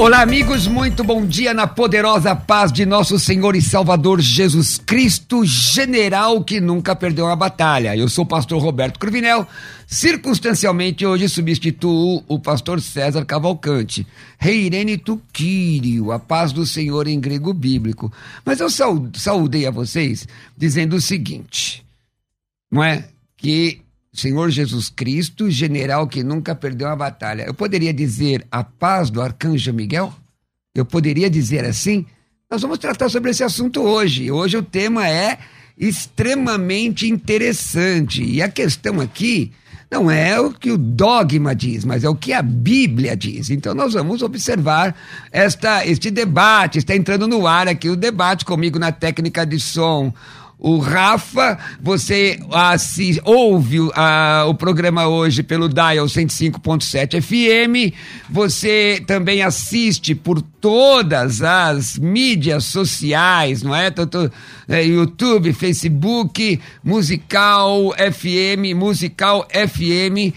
Olá, amigos, muito bom dia na poderosa paz de nosso Senhor e Salvador Jesus Cristo, general que nunca perdeu uma batalha. Eu sou o pastor Roberto Cruvinel, circunstancialmente hoje substituo o pastor César Cavalcante. Reirene Tuquírio, a paz do Senhor em grego bíblico. Mas eu saudei a vocês dizendo o seguinte, não é? Que Senhor Jesus Cristo, general que nunca perdeu uma batalha. Eu poderia dizer a paz do arcanjo Miguel? Eu poderia dizer assim? Nós vamos tratar sobre esse assunto hoje. Hoje o tema é extremamente interessante. E a questão aqui não é o que o dogma diz, mas é o que a Bíblia diz. Então nós vamos observar esta, este debate. Está entrando no ar aqui o debate comigo na técnica de som o Rafa, você assiste, ouve uh, o programa hoje pelo Dial 105.7 FM, você também assiste por todas as mídias sociais, não é? É, YouTube, Facebook, Musical FM, Musical FM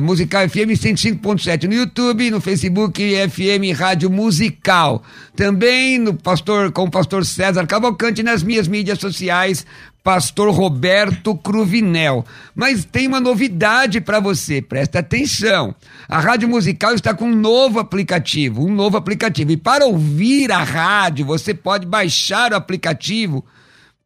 Musical FM 105.7 no YouTube, no Facebook FM Rádio Musical. Também no pastor com o pastor César Cavalcante nas minhas mídias sociais, pastor Roberto Cruvinel. Mas tem uma novidade para você, presta atenção. A Rádio Musical está com um novo aplicativo, um novo aplicativo. E para ouvir a rádio, você pode baixar o aplicativo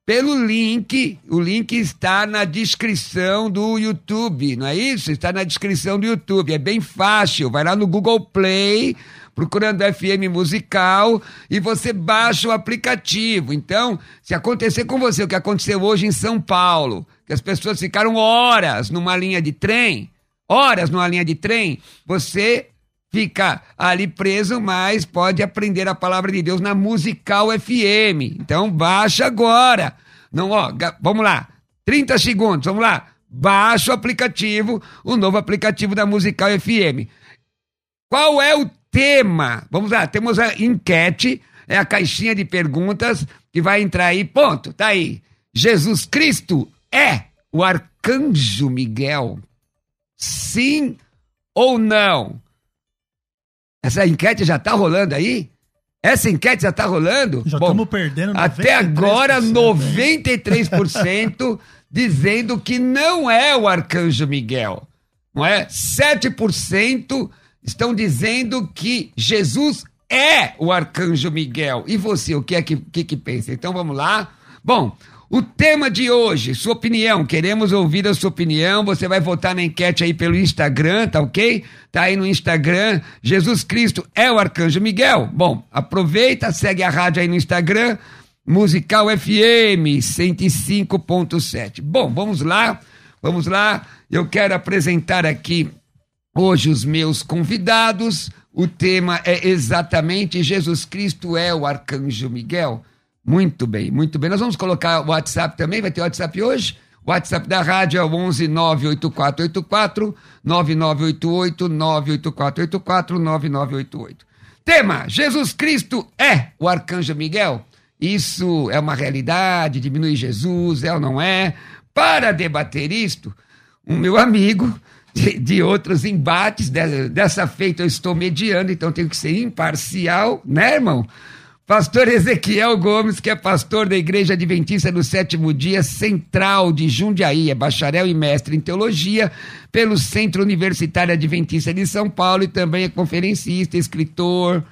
pelo link. O link está na descrição do YouTube, não é isso? Está na descrição do YouTube. É bem fácil. Vai lá no Google Play, procurando FM Musical e você baixa o aplicativo. Então, se acontecer com você o que aconteceu hoje em São Paulo, que as pessoas ficaram horas numa linha de trem, horas numa linha de trem, você fica ali preso, mas pode aprender a palavra de Deus na Musical FM. Então baixa agora. Não, ó, vamos lá. 30 segundos, vamos lá. Baixa o aplicativo, o novo aplicativo da Musical FM. Qual é o tema? Vamos lá, temos a enquete, é a caixinha de perguntas que vai entrar aí. Ponto, tá aí. Jesus Cristo é o arcanjo Miguel? Sim ou não? Essa enquete já está rolando aí? Essa enquete já está rolando? Já estamos perdendo 93%. Até agora, 93% dizendo que não é o Arcanjo Miguel. Não é? 7% estão dizendo que Jesus é o Arcanjo Miguel. E você, o que é que, que, que pensa? Então vamos lá. Bom, o tema de hoje, sua opinião, queremos ouvir a sua opinião. Você vai votar na enquete aí pelo Instagram, tá ok? Tá aí no Instagram. Jesus Cristo é o Arcanjo Miguel? Bom, aproveita, segue a rádio aí no Instagram, Musical FM 105.7. Bom, vamos lá, vamos lá. Eu quero apresentar aqui hoje os meus convidados. O tema é exatamente Jesus Cristo é o Arcanjo Miguel. Muito bem, muito bem. Nós vamos colocar o WhatsApp também, vai ter WhatsApp hoje? O WhatsApp da rádio é o 11 98484 9988 98484 9988. Tema: Jesus Cristo é o arcanjo Miguel? Isso é uma realidade? Diminui Jesus? É ou não é? Para debater isto, o meu amigo de, de outros embates, dessa, dessa feita eu estou mediando, então tenho que ser imparcial, né, irmão? Pastor Ezequiel Gomes, que é pastor da Igreja Adventista do Sétimo Dia Central de Jundiaí, é bacharel e mestre em teologia pelo Centro Universitário Adventista de São Paulo e também é conferencista, escritor,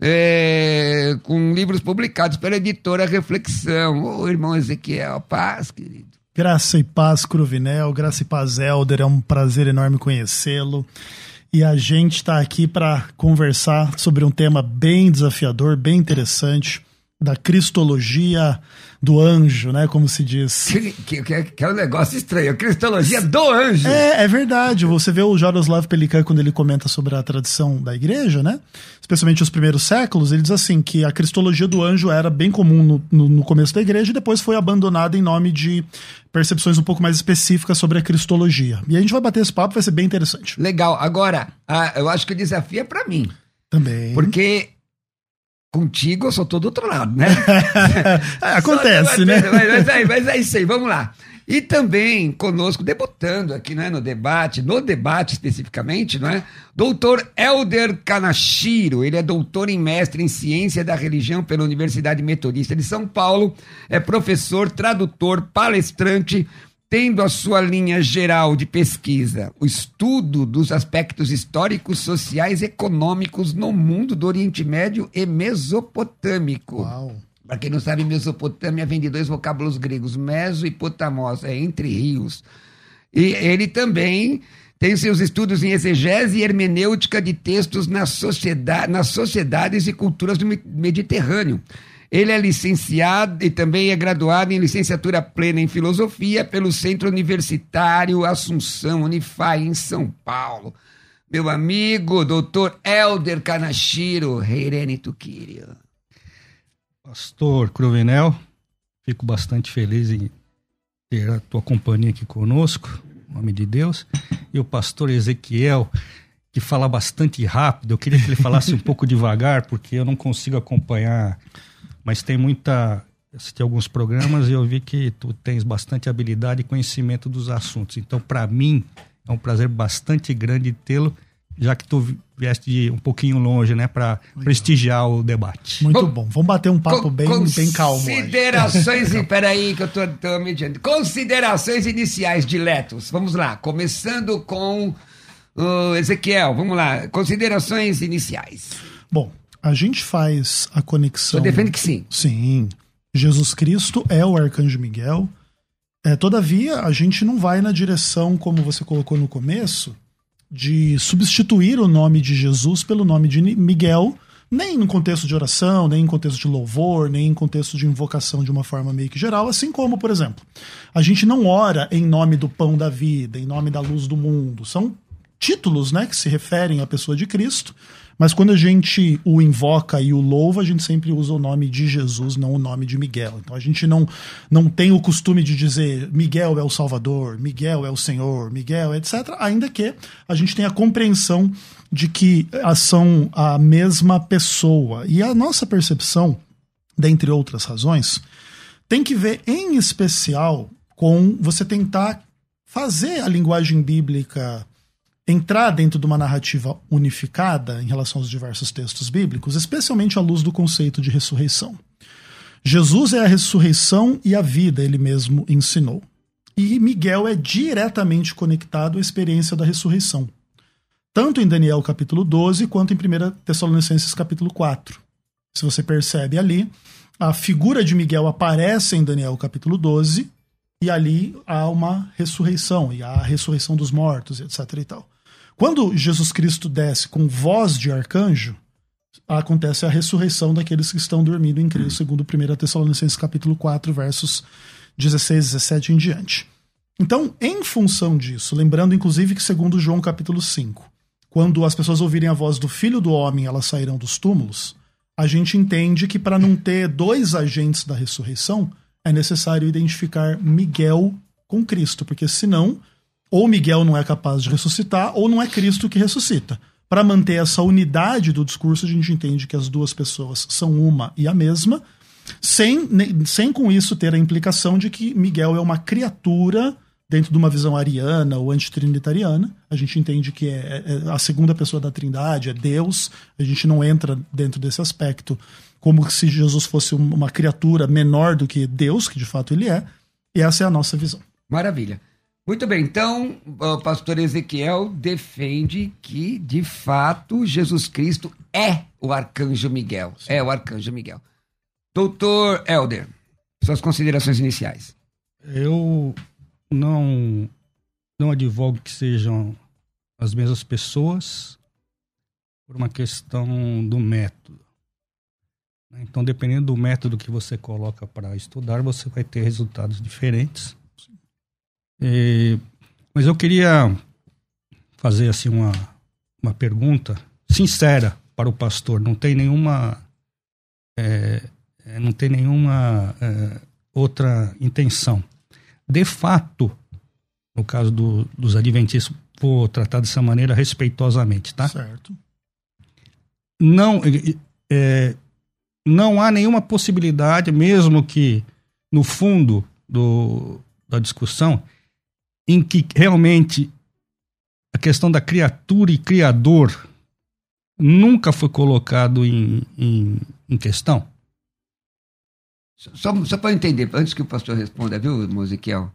é, com livros publicados pela editora Reflexão. Ô, irmão Ezequiel, paz, querido. Graça e paz, Cruvinel, graça e paz, Helder, é um prazer enorme conhecê-lo e a gente está aqui para conversar sobre um tema bem desafiador, bem interessante. Da cristologia do anjo, né? Como se diz. Que, que, que é um negócio estranho, a cristologia do anjo. É, é verdade. Você vê o Jaroslav Pelikan quando ele comenta sobre a tradição da igreja, né? Especialmente os primeiros séculos, ele diz assim que a cristologia do anjo era bem comum no, no, no começo da igreja e depois foi abandonada em nome de percepções um pouco mais específicas sobre a cristologia. E a gente vai bater esse papo, vai ser bem interessante. Legal. Agora, a, eu acho que o desafio é para mim. Também. Porque contigo eu sou todo outro lado, né? Acontece, né? Mas, mas, é, mas é isso aí, vamos lá. E também conosco, debutando aqui não é, no debate, no debate especificamente, não é? Doutor Elder Kanashiro, ele é doutor em mestre em ciência da religião pela Universidade Metodista de São Paulo, é professor, tradutor, palestrante, tendo a sua linha geral de pesquisa o estudo dos aspectos históricos, sociais e econômicos no mundo do Oriente Médio e Mesopotâmico. Para quem não sabe, Mesopotâmia vem de dois vocábulos gregos, meso e potamos, é entre rios. E ele também tem seus estudos em exegese e hermenêutica de textos nas, sociedade, nas sociedades e culturas do Mediterrâneo. Ele é licenciado e também é graduado em licenciatura plena em filosofia pelo Centro Universitário Assunção Unify, em São Paulo. Meu amigo, doutor Elder Kanashiro Reirene Tukirio. Pastor Cruvinel, fico bastante feliz em ter a tua companhia aqui conosco, em nome de Deus. E o pastor Ezequiel, que fala bastante rápido, eu queria que ele falasse um pouco devagar, porque eu não consigo acompanhar mas tem muita. Assisti alguns programas e eu vi que tu tens bastante habilidade e conhecimento dos assuntos. Então, para mim, é um prazer bastante grande tê-lo, já que tu vieste de um pouquinho longe, né, para prestigiar o debate. Muito bom. Vamos bater um papo bem, bem calmo. Considerações, e peraí que eu tô, tô mediando. Considerações iniciais de Letos. Vamos lá, começando com o Ezequiel. Vamos lá, considerações iniciais. Bom, a gente faz a conexão. Você defende que sim. Sim. Jesus Cristo é o arcanjo Miguel. É, todavia, a gente não vai na direção, como você colocou no começo, de substituir o nome de Jesus pelo nome de Miguel, nem no contexto de oração, nem em contexto de louvor, nem em contexto de invocação de uma forma meio que geral, assim como, por exemplo, a gente não ora em nome do pão da vida, em nome da luz do mundo. São títulos né, que se referem à pessoa de Cristo, mas quando a gente o invoca e o louva, a gente sempre usa o nome de Jesus, não o nome de Miguel. Então a gente não, não tem o costume de dizer Miguel é o Salvador, Miguel é o Senhor, Miguel, etc. Ainda que a gente tenha a compreensão de que são a mesma pessoa. E a nossa percepção, dentre outras razões, tem que ver em especial com você tentar fazer a linguagem bíblica entrar dentro de uma narrativa unificada em relação aos diversos textos bíblicos, especialmente à luz do conceito de ressurreição. Jesus é a ressurreição e a vida, ele mesmo ensinou. E Miguel é diretamente conectado à experiência da ressurreição, tanto em Daniel capítulo 12 quanto em 1 Tessalonicenses capítulo 4. Se você percebe ali, a figura de Miguel aparece em Daniel capítulo 12 e ali há uma ressurreição, e há a ressurreição dos mortos, etc. e tal. Quando Jesus Cristo desce com voz de arcanjo, acontece a ressurreição daqueles que estão dormindo em Cristo, segundo 1 Tessalonicenses capítulo 4, versos 16, 17 em diante. Então, em função disso, lembrando inclusive que segundo João capítulo 5, quando as pessoas ouvirem a voz do Filho do Homem, elas sairão dos túmulos, a gente entende que para não ter dois agentes da ressurreição, é necessário identificar Miguel com Cristo, porque senão ou Miguel não é capaz de ressuscitar, ou não é Cristo que ressuscita. Para manter essa unidade do discurso, a gente entende que as duas pessoas são uma e a mesma, sem, sem com isso ter a implicação de que Miguel é uma criatura dentro de uma visão ariana ou antitrinitariana. A gente entende que é, é, a segunda pessoa da Trindade, é Deus. A gente não entra dentro desse aspecto como se Jesus fosse uma criatura menor do que Deus, que de fato ele é. E essa é a nossa visão. Maravilha. Muito bem, então o pastor Ezequiel defende que, de fato, Jesus Cristo é o arcanjo Miguel. Sim. É o arcanjo Miguel. Doutor Helder, suas considerações iniciais. Eu não, não advogo que sejam as mesmas pessoas por uma questão do método. Então, dependendo do método que você coloca para estudar, você vai ter resultados diferentes. E, mas eu queria fazer assim uma, uma pergunta sincera para o pastor. Não tem nenhuma é, é não tem nenhuma é, outra intenção. De fato, no caso do, dos adventistas, vou tratar dessa maneira respeitosamente, tá? Certo. Não, é, não há nenhuma possibilidade, mesmo que no fundo do, da discussão, em que realmente a questão da criatura e criador nunca foi colocado em, em, em questão? Só, só para entender, antes que o pastor responda, viu, Mosequiel?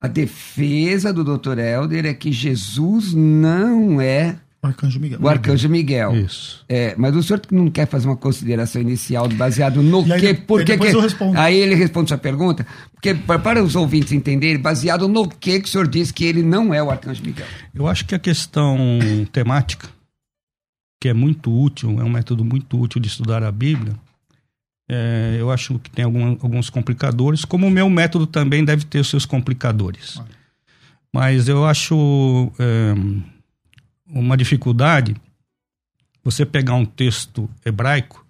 A defesa do Dr. Helder é que Jesus não é Arcanjo Miguel. O Arcanjo Miguel. Isso. É, mas o senhor não quer fazer uma consideração inicial baseado no E aí, quê? Por aí que depois que- eu respondo. Aí ele responde sua pergunta. Porque, pa- para os ouvintes entenderem, baseado no que que o senhor diz que ele não é o Arcanjo Miguel. Eu acho que a questão temática, que é muito útil, é um método muito útil de estudar a Bíblia, é, eu acho que tem algum- alguns complicadores, como o meu método também deve ter os seus complicadores. Mas eu acho é, uma dificuldade você pegar um texto hebraico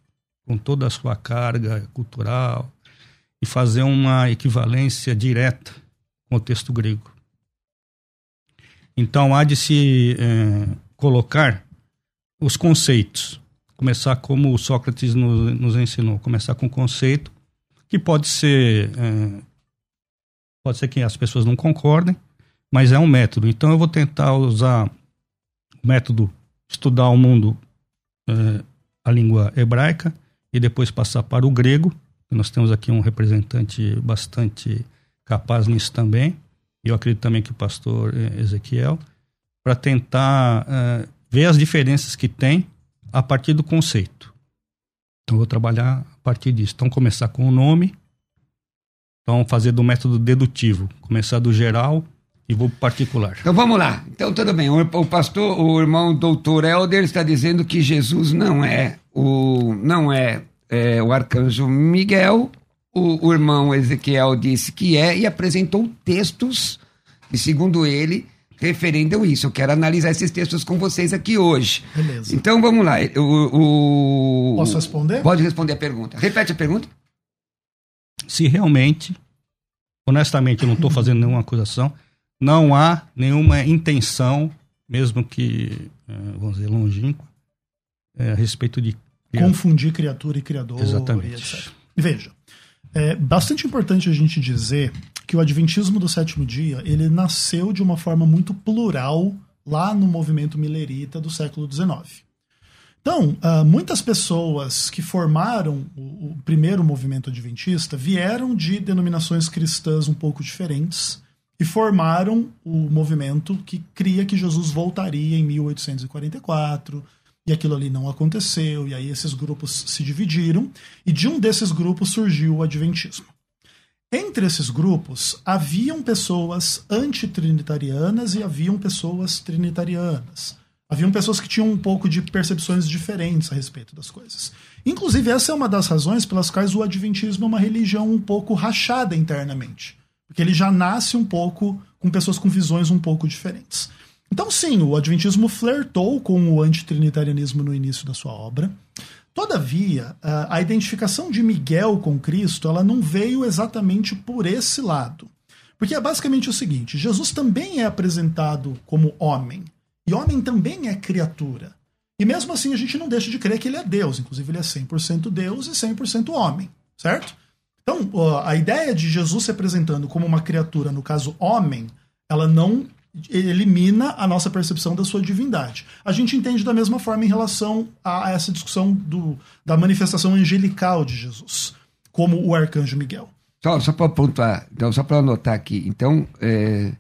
com toda a sua carga cultural e fazer uma equivalência direta com o texto grego. Então há de se eh, colocar os conceitos. Começar como Sócrates nos, nos ensinou, começar com conceito que pode ser eh, pode ser que as pessoas não concordem, mas é um método. Então eu vou tentar usar o método estudar o mundo eh, a língua hebraica e depois passar para o grego. Nós temos aqui um representante bastante capaz nisso também. Eu acredito também que o pastor eh, Ezequiel, para tentar eh, ver as diferenças que tem a partir do conceito. Então, eu vou trabalhar a partir disso. Então, começar com o nome. Então, fazer do método dedutivo. Começar do geral e vou particular. Então vamos lá. Então tudo bem. O, o pastor, o irmão doutor Helder está dizendo que Jesus não é o não é, é, o arcanjo Miguel. O, o irmão Ezequiel disse que é e apresentou textos e segundo ele referendam isso. Eu quero analisar esses textos com vocês aqui hoje. Beleza. Então vamos lá. O, o- Posso responder? Pode responder a pergunta. Repete a pergunta. se realmente, honestamente, eu não estou fazendo nenhuma acusação, não há nenhuma intenção, mesmo que, eh, vamos dizer, longínqua, eh, a respeito de. Confundir criatura e criador. Exatamente. E. Veja, é bastante importante a gente dizer que o Adventismo do sétimo dia ele nasceu de uma forma muito plural lá no movimento milerita do século XIX. Então, ah, muitas pessoas que formaram o primeiro movimento adventista vieram de denominações cristãs um pouco diferentes e formaram o movimento que cria que Jesus voltaria em 1844 e aquilo ali não aconteceu e aí esses grupos se dividiram e de um desses grupos surgiu o adventismo. Entre esses grupos haviam pessoas antitrinitarianas e haviam pessoas trinitarianas. Haviam pessoas que tinham um pouco de percepções diferentes a respeito das coisas. Inclusive, essa é uma das razões pelas quais o Adventismo é uma religião um pouco rachada internamente. Porque ele já nasce um pouco com pessoas com visões um pouco diferentes. Então, sim, o Adventismo flertou com o antitrinitarianismo no início da sua obra. Todavia, a identificação de Miguel com Cristo ela não veio exatamente por esse lado. Porque é basicamente o seguinte: Jesus também é apresentado como homem. E homem também é criatura. E mesmo assim a gente não deixa de crer que ele é Deus. Inclusive, ele é 100% Deus e 100% homem. Certo? Então, a ideia de Jesus se apresentando como uma criatura, no caso homem, ela não elimina a nossa percepção da sua divindade. A gente entende da mesma forma em relação a essa discussão do, da manifestação angelical de Jesus, como o arcanjo Miguel. Só, só para pontuar, então, só para anotar aqui. Então, é,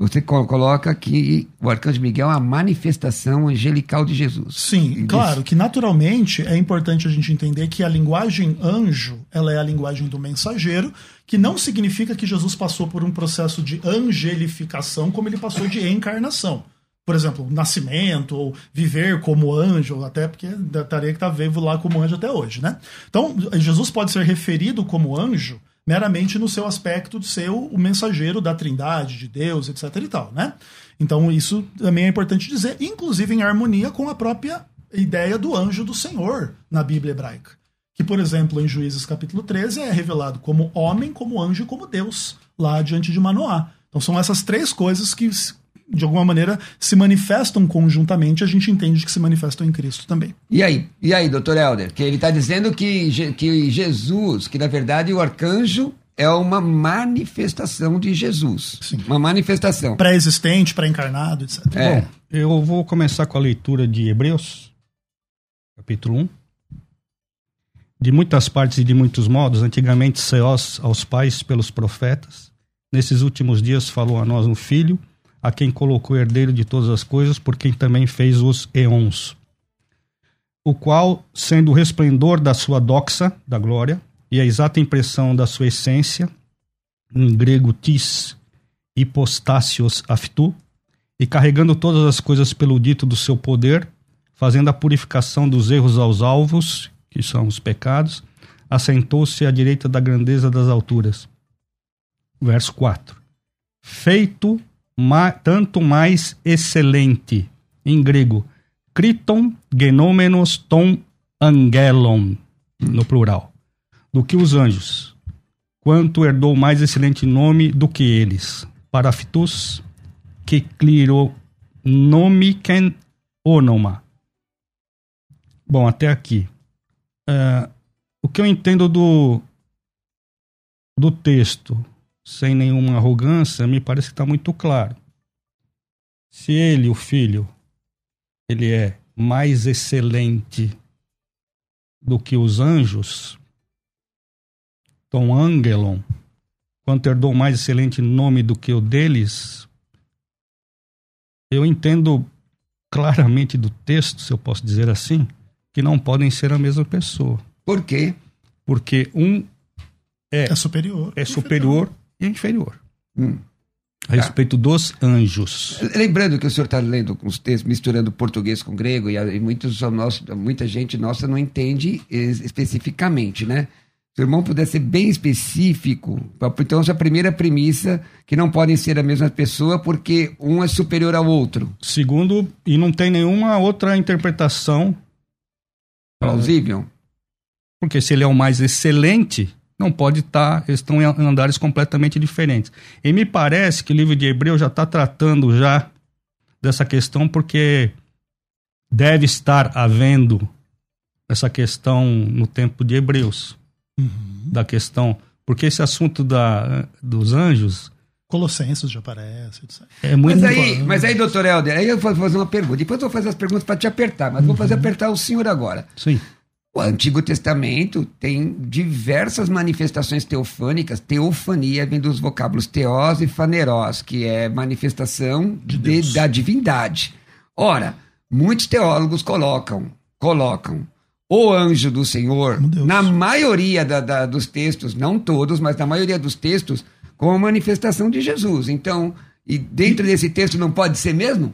você co- coloca que o arcanjo Miguel é a manifestação angelical de Jesus. Sim, E claro que naturalmente é importante a gente entender que a linguagem anjo, ela é a linguagem do mensageiro, que não significa que Jesus passou por um processo de angelificação como ele passou de encarnação. por exemplo, nascimento ou viver como anjo, até porque estaria que está vivo lá como anjo até hoje, né? Então, Jesus pode ser referido como anjo meramente no seu aspecto de ser o, mensageiro da Trindade, de Deus, etc e tal, né? Então, isso também é importante dizer, inclusive em harmonia com a própria ideia do anjo do Senhor na Bíblia hebraica. Que, por exemplo, em Juízes capítulo 13 é revelado como homem, como anjo e como Deus, lá diante de Manoá. Então são essas três coisas que de alguma maneira se manifestam conjuntamente, a gente entende que se manifestam em Cristo também. E aí? E aí, doutor Helder? Que ele está dizendo que, que Jesus, que na verdade o arcanjo é uma manifestação de Jesus. Sim. Uma manifestação. Pré-existente, pré-encarnado, etc. É. Bom, eu vou começar com a leitura de Hebreus, capítulo 1. De muitas partes e de muitos modos, antigamente seós aos pais pelos profetas, nesses últimos dias falou a nós no Filho, a quem colocou herdeiro de todas as coisas, por quem também fez os eons. O qual, sendo o resplendor da sua doxa, da glória, e a exata impressão da sua essência, em grego tis, hipostácios aftu, e carregando todas as coisas pelo dito do seu poder, fazendo a purificação dos erros aos alvos, que são os pecados, assentou-se à direita da grandeza das alturas. Verso 4. Feito ma, tanto mais excelente, em grego, kriton genomenos ton angelon, no plural, do que os anjos, quanto herdou mais excelente nome do que eles, paraftus, que cliro nomiken onoma. Bom, até aqui. Uh, o que eu entendo do, do texto sem nenhuma arrogância, me parece que está muito claro. Se ele, o filho, ele é mais excelente do que os anjos, Tom Angelon, quanto herdou mais excelente nome do que o deles, eu entendo claramente do texto, se eu posso dizer assim, que não podem ser a mesma pessoa. Por quê? Porque um é, é superior. É superior e inferior. Hum. A respeito dos anjos. Lembrando que o senhor está lendo os textos, misturando português com grego, e, e muitos nós, muita gente nossa não entende especificamente, né? Se o irmão puder ser bem específico, então essa é a primeira premissa, que não podem ser a mesma pessoa porque um é superior ao outro. Segundo, e não tem nenhuma outra interpretação plausível. Porque se ele é o mais excelente, não pode estar, tá, estão em andares completamente diferentes. E me parece que o livro de Hebreu já está tratando já dessa questão porque deve estar havendo essa questão no tempo de Hebreus, uhum. da questão, porque esse assunto da, dos anjos Colossenses já aparece. É muito mas aí, mas aí, doutor Helder, aí eu vou fazer uma pergunta. Depois eu vou fazer as perguntas para te apertar, mas uhum. vou fazer apertar o senhor agora. Sim. O Antigo Testamento tem diversas manifestações teofânicas. Teofania vem dos vocábulos teós e fanerós, que é manifestação de de, da divindade. Ora, muitos teólogos colocam, colocam o anjo do Senhor, na maioria da, da, dos textos, não todos, mas na maioria dos textos, como manifestação de Jesus. Então, e dentro desse texto não pode ser mesmo?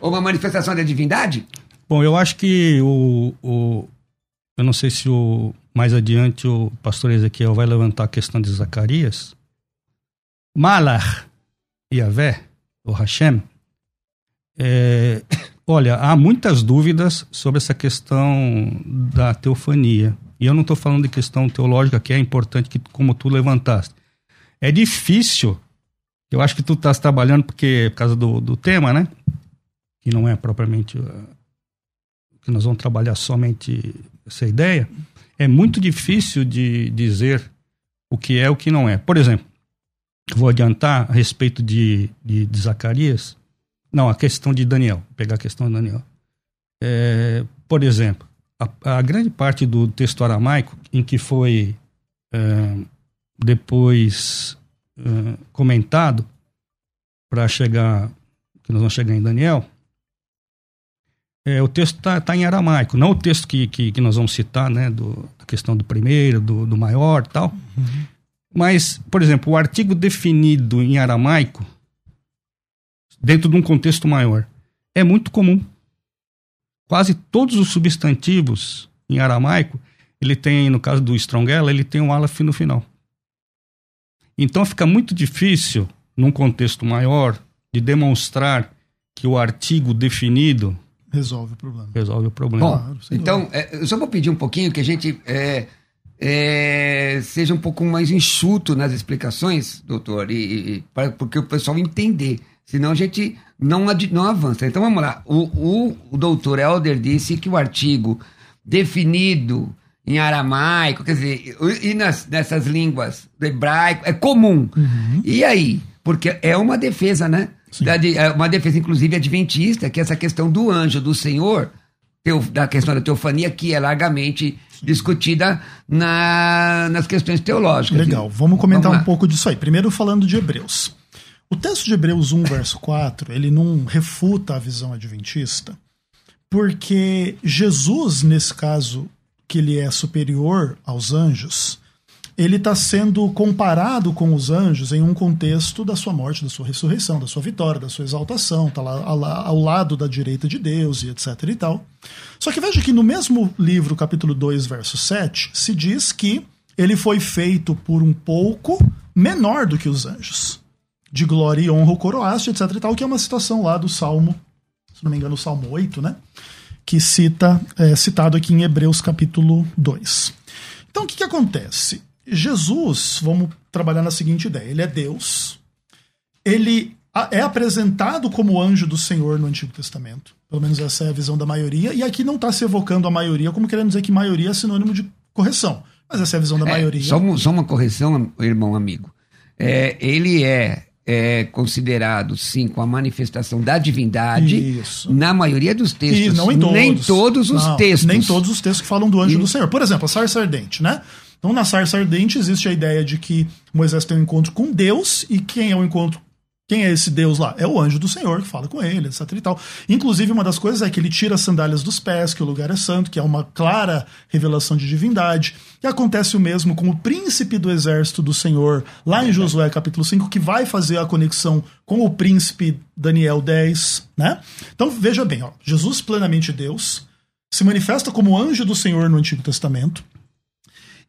Ou uma manifestação da divindade? Bom, eu acho que o, o eu não sei se o, mais adiante o pastor Ezequiel vai levantar a questão de Zacarias. Malar, Yahvé, o Hashem, é, olha, há muitas dúvidas sobre essa questão da teofania. E eu não estou falando de questão teológica, que é importante, que, como tu levantaste. É difícil, eu acho que tu estás trabalhando porque, por causa do, do tema, né? Que não é propriamente. Uh, que nós vamos trabalhar somente essa ideia, é muito difícil de dizer o que é o que não é. Por exemplo, vou adiantar a respeito de, de, de Zacarias. Não, a questão de Daniel. Vou pegar a questão de Daniel. É, por exemplo, a, a, grande parte do texto aramaico, em que foi é, depois é, comentado, para chegar, que nós vamos chegar em Daniel, é, o texto está tá em aramaico, não o texto que, que, que, nós vamos citar, né, do, da questão do primeiro, do, do maior tal. Uhum. Mas, por exemplo, o artigo definido em aramaico, dentro de um contexto maior, é muito comum. Quase todos os substantivos em aramaico, ele tem, no caso do Strongella, ele tem um aleph no final. Então fica muito difícil, num contexto maior, de demonstrar que o artigo definido Resolve o problema. resolve o problema. Bom, Claro, então, é, eu só vou pedir um pouquinho que a gente é, é, seja um pouco mais enxuto nas explicações, doutor, e, e- para, porque o pessoal entender. Senão a gente não, não avança. Então vamos lá. O, o, o doutor Helder disse que o artigo definido em aramaico, quer dizer, e nas, nessas línguas do hebraico, é comum. E aí? Porque é uma defesa, né? De- é uma defesa, inclusive, adventista, que é essa questão do anjo do Senhor, da questão da teofania, que é largamente discutida na, nas questões teológicas. Legal, vamos comentar lá. um pouco disso aí. Primeiro falando de Hebreus. O texto de Hebreus 1, verso 4, ele não refuta a visão adventista, porque Jesus, nesse caso, que ele é superior aos anjos, ele está sendo comparado com os anjos em um contexto da sua morte, da sua ressurreição, da sua vitória, da sua exaltação, está lá ao, lado da direita de Deus e etc e tal. Só que veja que no mesmo livro, capítulo 2, verso 7, se diz que ele foi feito por um pouco menor do que os anjos. De glória e honra o coroaste, etc e tal, que é uma citação lá do Salmo, se não me engano, o Salmo 8, né? Que cita, é citado aqui em Hebreus capítulo 2. Então o que, que acontece? Jesus, vamos trabalhar na seguinte ideia: ele é Deus, ele é apresentado como anjo do Senhor no Antigo Testamento. Pelo menos essa é a visão da maioria. E aqui não está se evocando a maioria como querendo dizer que maioria é sinônimo de correção. Mas essa é a visão da É, maioria. só, só uma correção, irmão amigo. É, ele é, é considerado, sim, com a manifestação da divindade Isso. na maioria dos textos. E não em todos. Nem todos os Não, textos. Nem todos os textos que falam do anjo E- do Senhor. Por exemplo, a sarça ardente, né? Então, na sarça ardente existe a ideia de que Moisés tem um encontro com Deus e quem é o encontro. Quem é esse Deus lá? É o anjo do Senhor que fala com ele, etc e tal. Inclusive, uma das coisas é que ele tira as sandálias dos pés, que o lugar é santo, que é uma clara revelação de divindade. E acontece o mesmo com o príncipe do exército do Senhor, lá em Josué capítulo 5, que vai fazer a conexão com o príncipe Daniel 10, né? Então, veja bem, ó, Jesus plenamente Deus, se manifesta como anjo do Senhor no Antigo Testamento.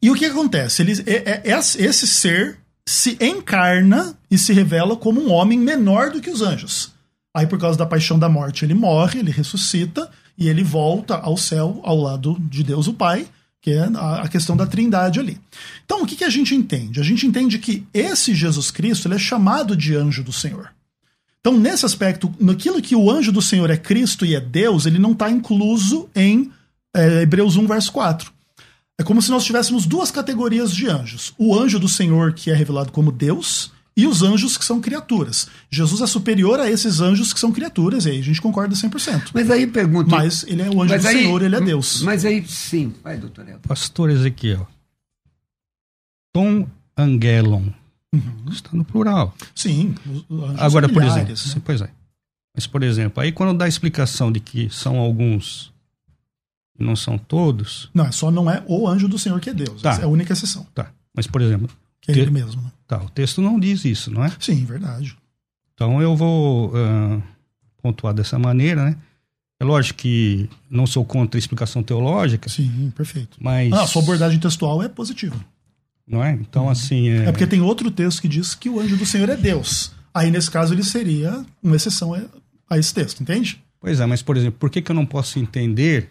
E o que acontece? Ele, é, é- é- esse ser se encarna e se revela como um homem menor do que os anjos. Aí, por causa da paixão da morte, ele morre, ele ressuscita e ele volta ao céu, ao lado de Deus o Pai, que é a, questão da trindade ali. Então, o que, que a gente entende? A gente entende que esse Jesus Cristo ele é chamado de anjo do Senhor. Então, nesse aspecto, naquilo que o anjo do Senhor é Cristo e é Deus, ele não está incluso em é, Hebreus 1, verso 4. É como se nós tivéssemos duas categorias de anjos: o anjo do Senhor, que é revelado como Deus, e os anjos que são criaturas. Jesus é superior a esses anjos que são criaturas, e aí a gente concorda 100%. Mas aí pergunto. Mas ele é o anjo do aí- Senhor, ele é Deus. Mas aí, sim. Vai, doutor Helder. Pastor Ezequiel. Tom Angelon. Está no plural. Sim, Agora, por exemplo, né? sim, pois é. Mas, por exemplo, aí quando dá a explicação de que são alguns não são todos, Não, é só não é o anjo do Senhor que é Deus. Tá. Essa é a única exceção. tá. Mas, por exemplo, Que é ele mesmo. Né? tá, o texto não diz isso, não é? Sim, verdade. Então eu vou ah, pontuar dessa maneira, né? É lógico que não sou contra a explicação teológica, Sim, perfeito. mas. Ah, a sua abordagem textual é positiva. Não é? Então, assim. É, É porque tem outro texto que diz que o anjo do Senhor é Deus. Aí, nesse caso, ele seria uma exceção a- a esse texto, entende? Pois é, mas, por exemplo, por que, que eu não posso entender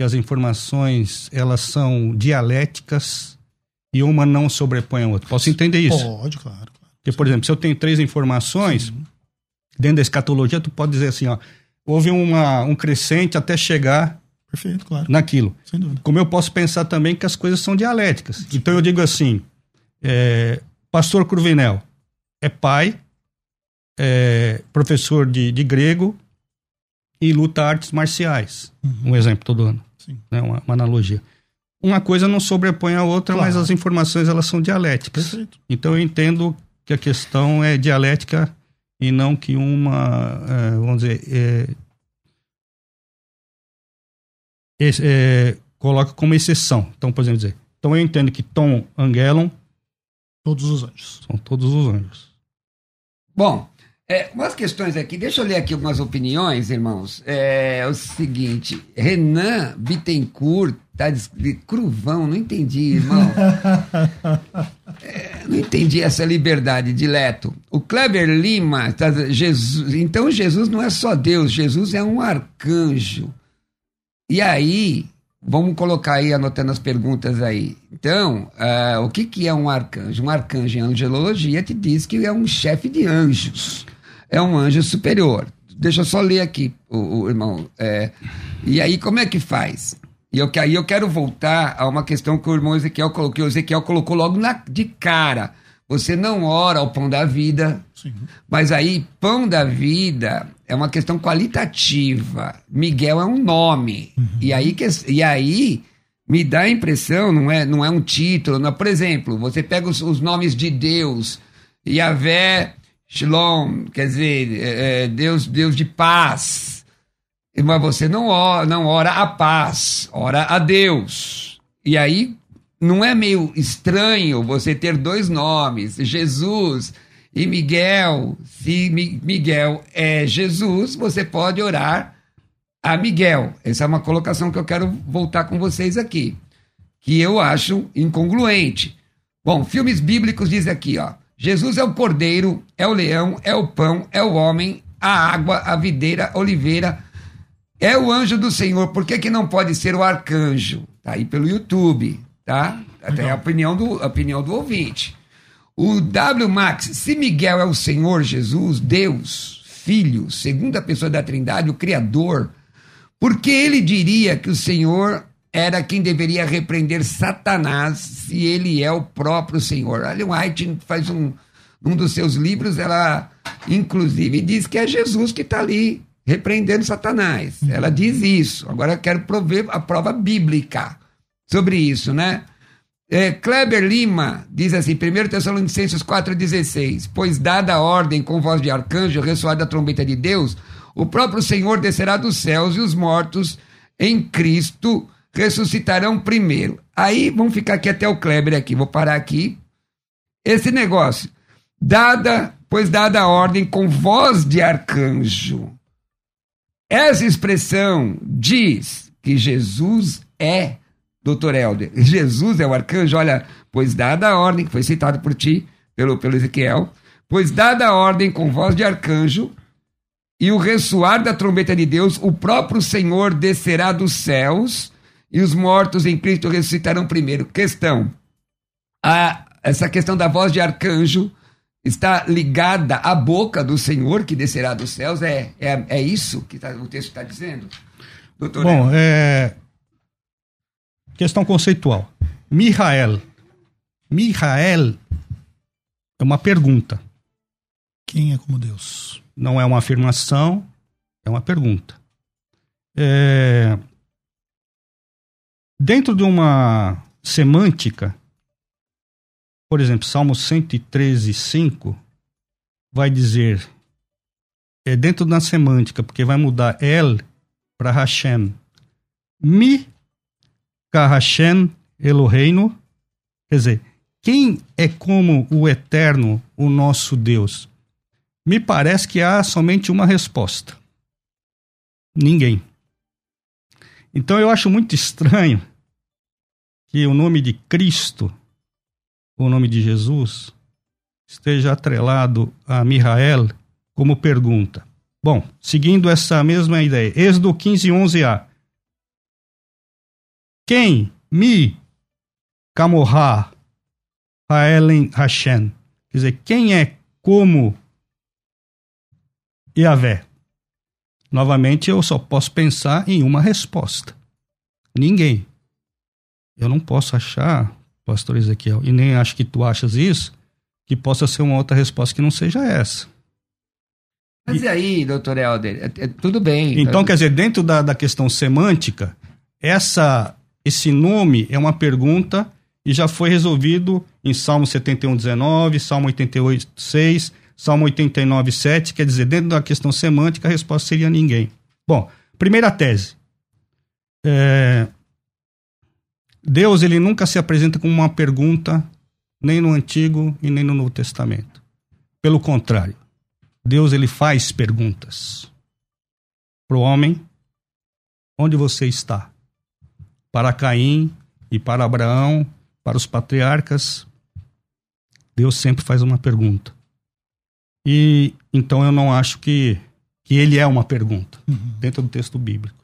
que as informações elas são dialéticas e uma não sobrepõe a outra? Posso entender isso? Pode, claro. claro. Porque, por exemplo, se eu tenho três informações, dentro da escatologia, tu pode dizer assim, ó, houve uma, um crescente até chegar Perfeito, claro. naquilo. Sem dúvida. Como eu posso pensar também que as coisas são dialéticas. Então eu digo assim, é, Pastor Cruvinel é pai, é professor de, de grego e luta artes marciais. Um exemplo todo ano, Sim. Né, uma, uma analogia. Uma coisa não sobrepõe a outra, Claro. mas as informações elas são dialéticas. Perfeito. Então eu entendo que a questão é dialética e não que uma, é, vamos dizer, é, é, coloca como exceção. Então, por exemplo, dizer, então eu entendo que Tom Angelon Todos os anjos. são todos os anjos. Bom, É, umas questões aqui, deixa eu ler aqui algumas opiniões, irmãos. É, o seguinte, Renan Bittencourt tá de, de cruvão, não entendi, irmão. É, não entendi essa liberdade, dileto. O Kleber Lima, tá, Jesus, então Jesus não é só Deus, Jesus é um arcanjo. E aí, vamos colocar aí, anotando as perguntas aí. Então, uh, o que, que é um arcanjo? Um arcanjo em angelologia te diz que é um chefe de anjos é um anjo superior. Deixa eu só ler aqui, o, o irmão. É, e aí, como é que faz? E eu, aí eu quero voltar a uma questão que o irmão Ezequiel colocou. O Ezequiel colocou logo na, de cara. Você não ora ao pão da vida. Sim. Mas aí, pão da vida é uma questão qualitativa. Miguel é um nome. Uhum. E, aí, que, e aí me dá a impressão, não é, não é um título. Não, por exemplo, você pega os, os nomes de Deus. Yahvé Shalom, quer dizer, é, é, Deus, Deus de paz. Mas você não ora, não ora a paz, ora a Deus. E aí não é meio estranho você ter dois nomes, Jesus e Miguel. Se Miguel é Jesus, você pode orar a Miguel. Essa é uma colocação que eu quero voltar com vocês aqui, que eu acho incongruente. Bom, filmes bíblicos diz aqui, ó. Jesus é o cordeiro, é o leão, é o pão, é o homem, a água, a videira, a oliveira, é o anjo do Senhor. Por que, que não pode ser o arcanjo? Tá aí pelo YouTube, tá? Até a opinião do, a opinião do ouvinte. O W. Max, se Miguel é o Senhor Jesus, Deus, Filho, segunda pessoa da Trindade, o Criador, por que ele diria que o Senhor era quem deveria repreender Satanás se ele é o próprio Senhor. Ellen White faz um, um dos seus livros, ela inclusive diz que é Jesus que está ali repreendendo Satanás. Uhum. Ela diz isso. Agora eu quero prover a prova bíblica sobre isso, né? É, Kleber Lima diz assim, 1 Tessalonicenses 4,16: Pois dada a ordem com voz de arcanjo, ressoada a trombeta de Deus, o próprio Senhor descerá dos céus e os mortos em Cristo ressuscitarão primeiro. Aí vamos ficar aqui até o Kleber aqui, vou parar aqui. Esse negócio, dada, pois dada a ordem com voz de arcanjo. Essa expressão diz que Jesus é, doutor Helder, Jesus é o arcanjo, olha, pois dada a ordem, que foi citado por ti, pelo, pelo Ezequiel, pois dada a ordem com voz de arcanjo, e o ressoar da trombeta de Deus, o próprio Senhor descerá dos céus e os mortos em Cristo ressuscitarão primeiro. Questão: a, essa questão da voz de arcanjo está ligada à boca do Senhor que descerá dos céus? É, é, é isso que tá, o texto está dizendo? Doutor Bom, é... questão conceitual. Mihael. Mihael é uma pergunta. Quem é como Deus? Não é uma afirmação, é uma pergunta. É... Dentro de uma semântica, por exemplo, Salmo 113, 5, vai dizer, é dentro da semântica, porque vai mudar El para Hashem. Mi ka Hashem Eloheinu, quer dizer, quem é como o Eterno, o nosso Deus? Me parece que há somente uma resposta: ninguém. Então eu acho muito estranho que o nome de Cristo, o nome de Jesus, esteja atrelado a Mihael como pergunta. Bom, seguindo essa mesma ideia, Êxodo 15, 11a. Quem me camorra Haelen Hashem? Quer dizer, quem é como Yahvé? Novamente, eu só posso pensar em uma resposta. Ninguém. Eu não posso achar, pastor Ezequiel, e nem acho que tu achas isso, que possa ser uma outra resposta que não seja essa. Mas e, aí, doutor Helder, é, é, tudo bem. Então, quer dizer, dentro da, da questão semântica, essa, esse nome é uma pergunta e já foi resolvido em Salmo 71, 19, Salmo 88, 6, Salmo 89, 7. Quer dizer, dentro da questão semântica, a resposta seria ninguém. Bom, primeira tese. É, Deus ele nunca se apresenta como uma pergunta, nem no Antigo e nem no Novo Testamento. Pelo contrário, Deus ele faz perguntas para o homem: onde você está? Para Caim e para Abraão, para os patriarcas, Deus sempre faz uma pergunta. E então eu não acho que, que ele é uma pergunta uhum. dentro do texto bíblico.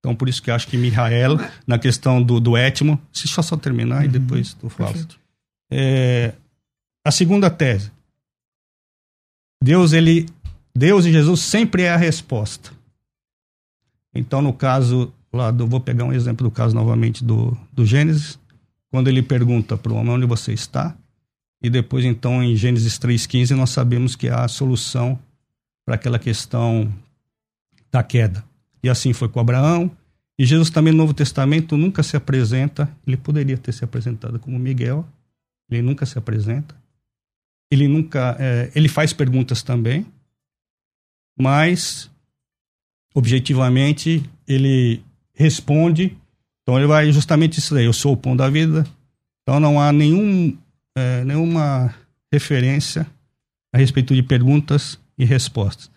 Então por isso que eu acho que Mihael, na questão do, do étimo, se só só terminar uhum. e depois tu fala. É, a segunda tese. Deus, ele, Deus e Jesus sempre é a resposta. Então, no caso lá do, vou pegar um exemplo do caso novamente do, do Gênesis, quando ele pergunta para o homem onde você está, e depois, então, em Gênesis 3,15, nós sabemos que há a solução para aquela questão da queda. E assim foi com Abraão. E Jesus também no Novo Testamento nunca se apresenta, ele poderia ter se apresentado como Miguel, ele nunca se apresenta. Ele nunca, é, ele faz perguntas também, mas objetivamente ele responde. Então ele vai justamente isso daí, eu sou o pão da vida. Então não há nenhum é, nenhuma referência a respeito de perguntas e respostas.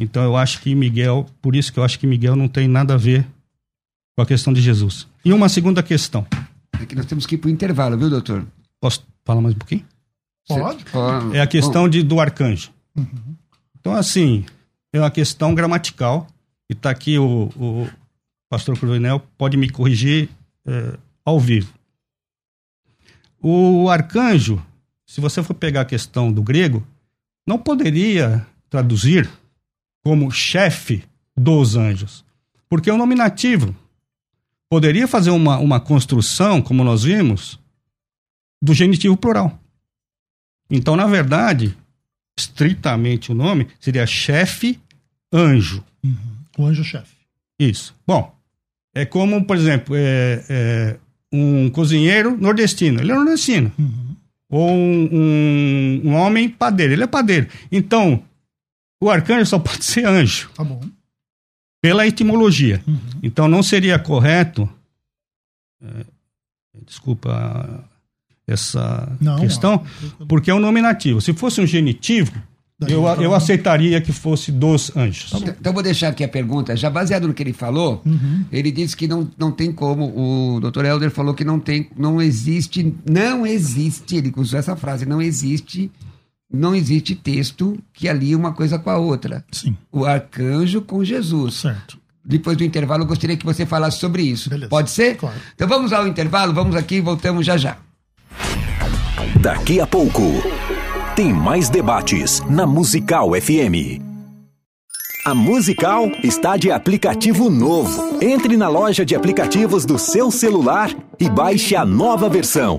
Então eu acho que Miguel, por isso que eu acho que Miguel não tem nada a ver com a questão de Jesus. E uma segunda questão. É que nós temos que ir para o intervalo, viu, doutor? Posso falar mais um pouquinho? Pode. É a questão de, do arcanjo. Uhum. Então, assim, é uma questão gramatical. E está aqui o, o pastor Cruvinel, pode me corrigir é, ao vivo. O arcanjo, se você for pegar a questão do grego, não poderia traduzir como chefe dos anjos, porque um nominativo. Poderia fazer uma, uma construção, como nós vimos, do genitivo plural. Então, na verdade, estritamente o nome seria chefe anjo. Uhum. O anjo-chefe. Isso. Bom, é como, por exemplo, é, é, um cozinheiro nordestino, ele é nordestino. Uhum. Ou um, um, um, homem padeiro, ele é padeiro. Então, o arcanjo só pode ser anjo. Tá bom. Pela etimologia. Uhum. Então, não seria correto. É, desculpa essa não, questão, não. porque é um nominativo. Se fosse um genitivo, eu, eu aceitaria que fosse dos anjos. Então, então, vou deixar aqui a pergunta. Já baseado no que ele falou, uhum. ele disse que não, não tem como. O Dr. Helder falou que não tem, não existe, não existe, ele usou essa frase, não existe, não existe texto que alie uma coisa com a outra. Sim. O arcanjo com Jesus. Certo. Depois do intervalo, eu gostaria que você falasse sobre isso. Beleza. Pode ser? Claro. Então vamos ao intervalo, vamos aqui e voltamos já já. Daqui a pouco tem mais debates na Musical FM. A Musical está de aplicativo novo. Entre na loja de aplicativos do seu celular e baixe a nova versão.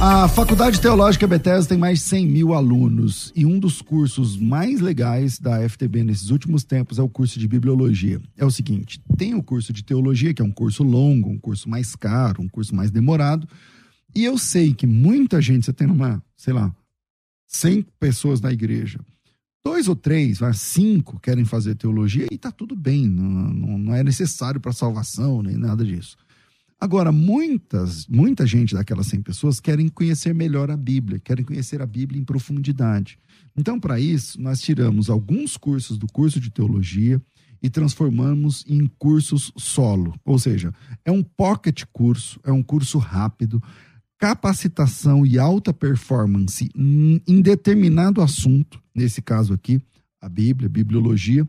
A Faculdade Teológica Bethesda tem mais de 100 mil alunos e um dos cursos mais legais da FTB nesses últimos tempos é o curso de Bibliologia. É o seguinte, tem o curso de Teologia, que é um curso longo, um curso mais caro, um curso mais demorado, e eu sei que muita gente, você tem uma, sei lá, 100 pessoas na igreja, dois ou três, cinco querem fazer teologia e tá tudo bem, não, não, não é necessário para salvação nem nada disso. Agora, muitas, muita gente daquelas 100 pessoas querem conhecer melhor a Bíblia, querem conhecer a Bíblia em profundidade. Então, para isso, nós tiramos alguns cursos do curso de teologia e transformamos em cursos solo. Ou seja, é um pocket curso, é um curso rápido, capacitação e alta performance em determinado assunto, nesse caso aqui, a Bíblia, bibliologia.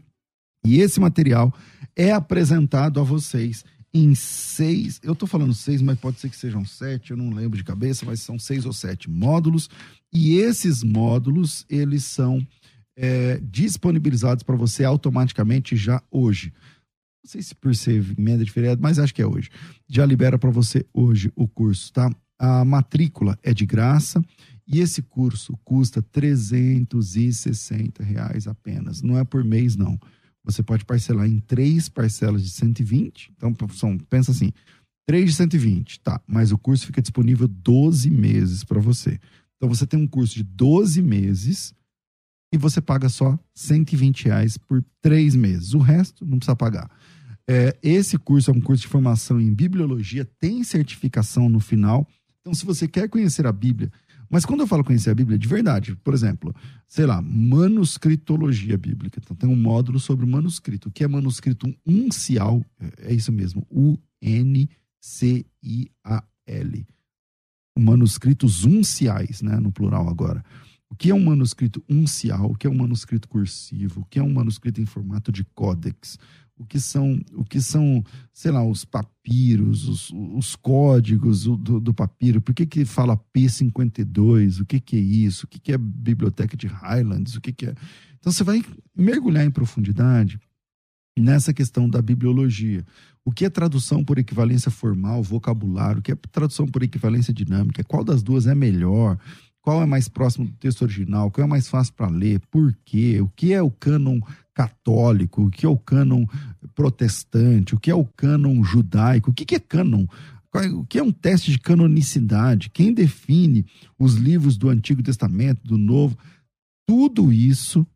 E esse material é apresentado a vocês em seis, eu estou falando seis, mas pode ser que sejam sete, eu não lembro de cabeça, mas são seis ou sete módulos. E esses módulos, eles são é, disponibilizados para você automaticamente já hoje. Não sei se ser emenda de feriado, mas acho que é hoje. Já libera para você hoje o curso, tá? A matrícula é de graça e esse curso custa 360 reais apenas. Não é por mês, não você pode parcelar em três parcelas de 120. Então, são, pensa assim, 3 de 120, tá. Mas o curso fica disponível 12 meses para você. Então você tem um curso de 12 meses e você paga só 120 reais por três meses. O resto não precisa pagar. É, esse curso é um curso de formação em bibliologia, tem certificação no final. Então, se você quer conhecer a Bíblia, mas quando eu falo conhecer a Bíblia, de verdade, por exemplo, sei lá, manuscritologia bíblica. Então, tem um módulo sobre manuscrito. O que é manuscrito uncial? É isso mesmo, U-N-C-I-A-L. Manuscritos unciais, né, no plural agora. O que é um manuscrito uncial? O que é um manuscrito cursivo? O que é um manuscrito em formato de códex? O que são, o que são sei lá, os papiros, os, os códigos do, do, papiro? Por que, que fala P52? O que, que é isso? O que, que é biblioteca de Highlands? O que, que é. Então você vai mergulhar em profundidade nessa questão da bibliologia. O que é tradução por equivalência formal, vocabulário? O que é tradução por equivalência dinâmica? Qual das duas é melhor? qual é mais próximo do texto original, qual é mais fácil para ler, por quê, o que é o cânon católico, o que é o cânon protestante, o que é o cânon judaico, o que é cânon, o que é um teste de canonicidade, quem define os livros do Antigo Testamento, do Novo, tudo isso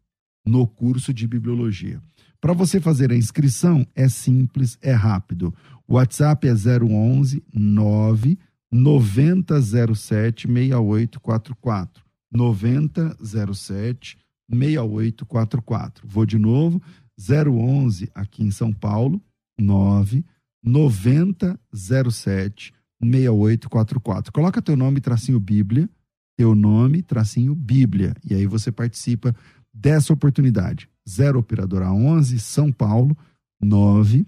no curso de bibliologia. Para você fazer a inscrição é simples, é rápido. O WhatsApp é 011 9 9007 6844. 9007 6844. Vou de novo, 011 aqui em São Paulo, 9 9007 6844. Coloca teu nome, tracinho Bíblia, teu nome, tracinho Bíblia, e aí você participa dessa oportunidade. 0 operadora 11 São Paulo, 9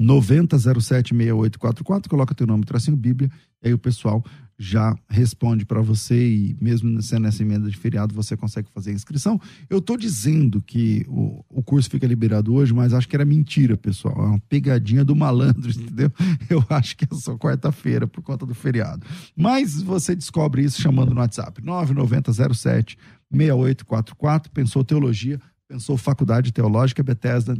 90076844, coloca teu nome, tracinho Bíblia, e aí o pessoal já responde para você e mesmo sendo nessa emenda de feriado você consegue fazer a inscrição. Eu estou dizendo que o, o curso fica liberado hoje, mas acho que era mentira, pessoal. É uma pegadinha do malandro, entendeu? Eu acho que é só quarta-feira por conta do feriado. Mas você descobre isso chamando no WhatsApp 9907 6844. Pensou teologia, pensou faculdade teológica Bethesda,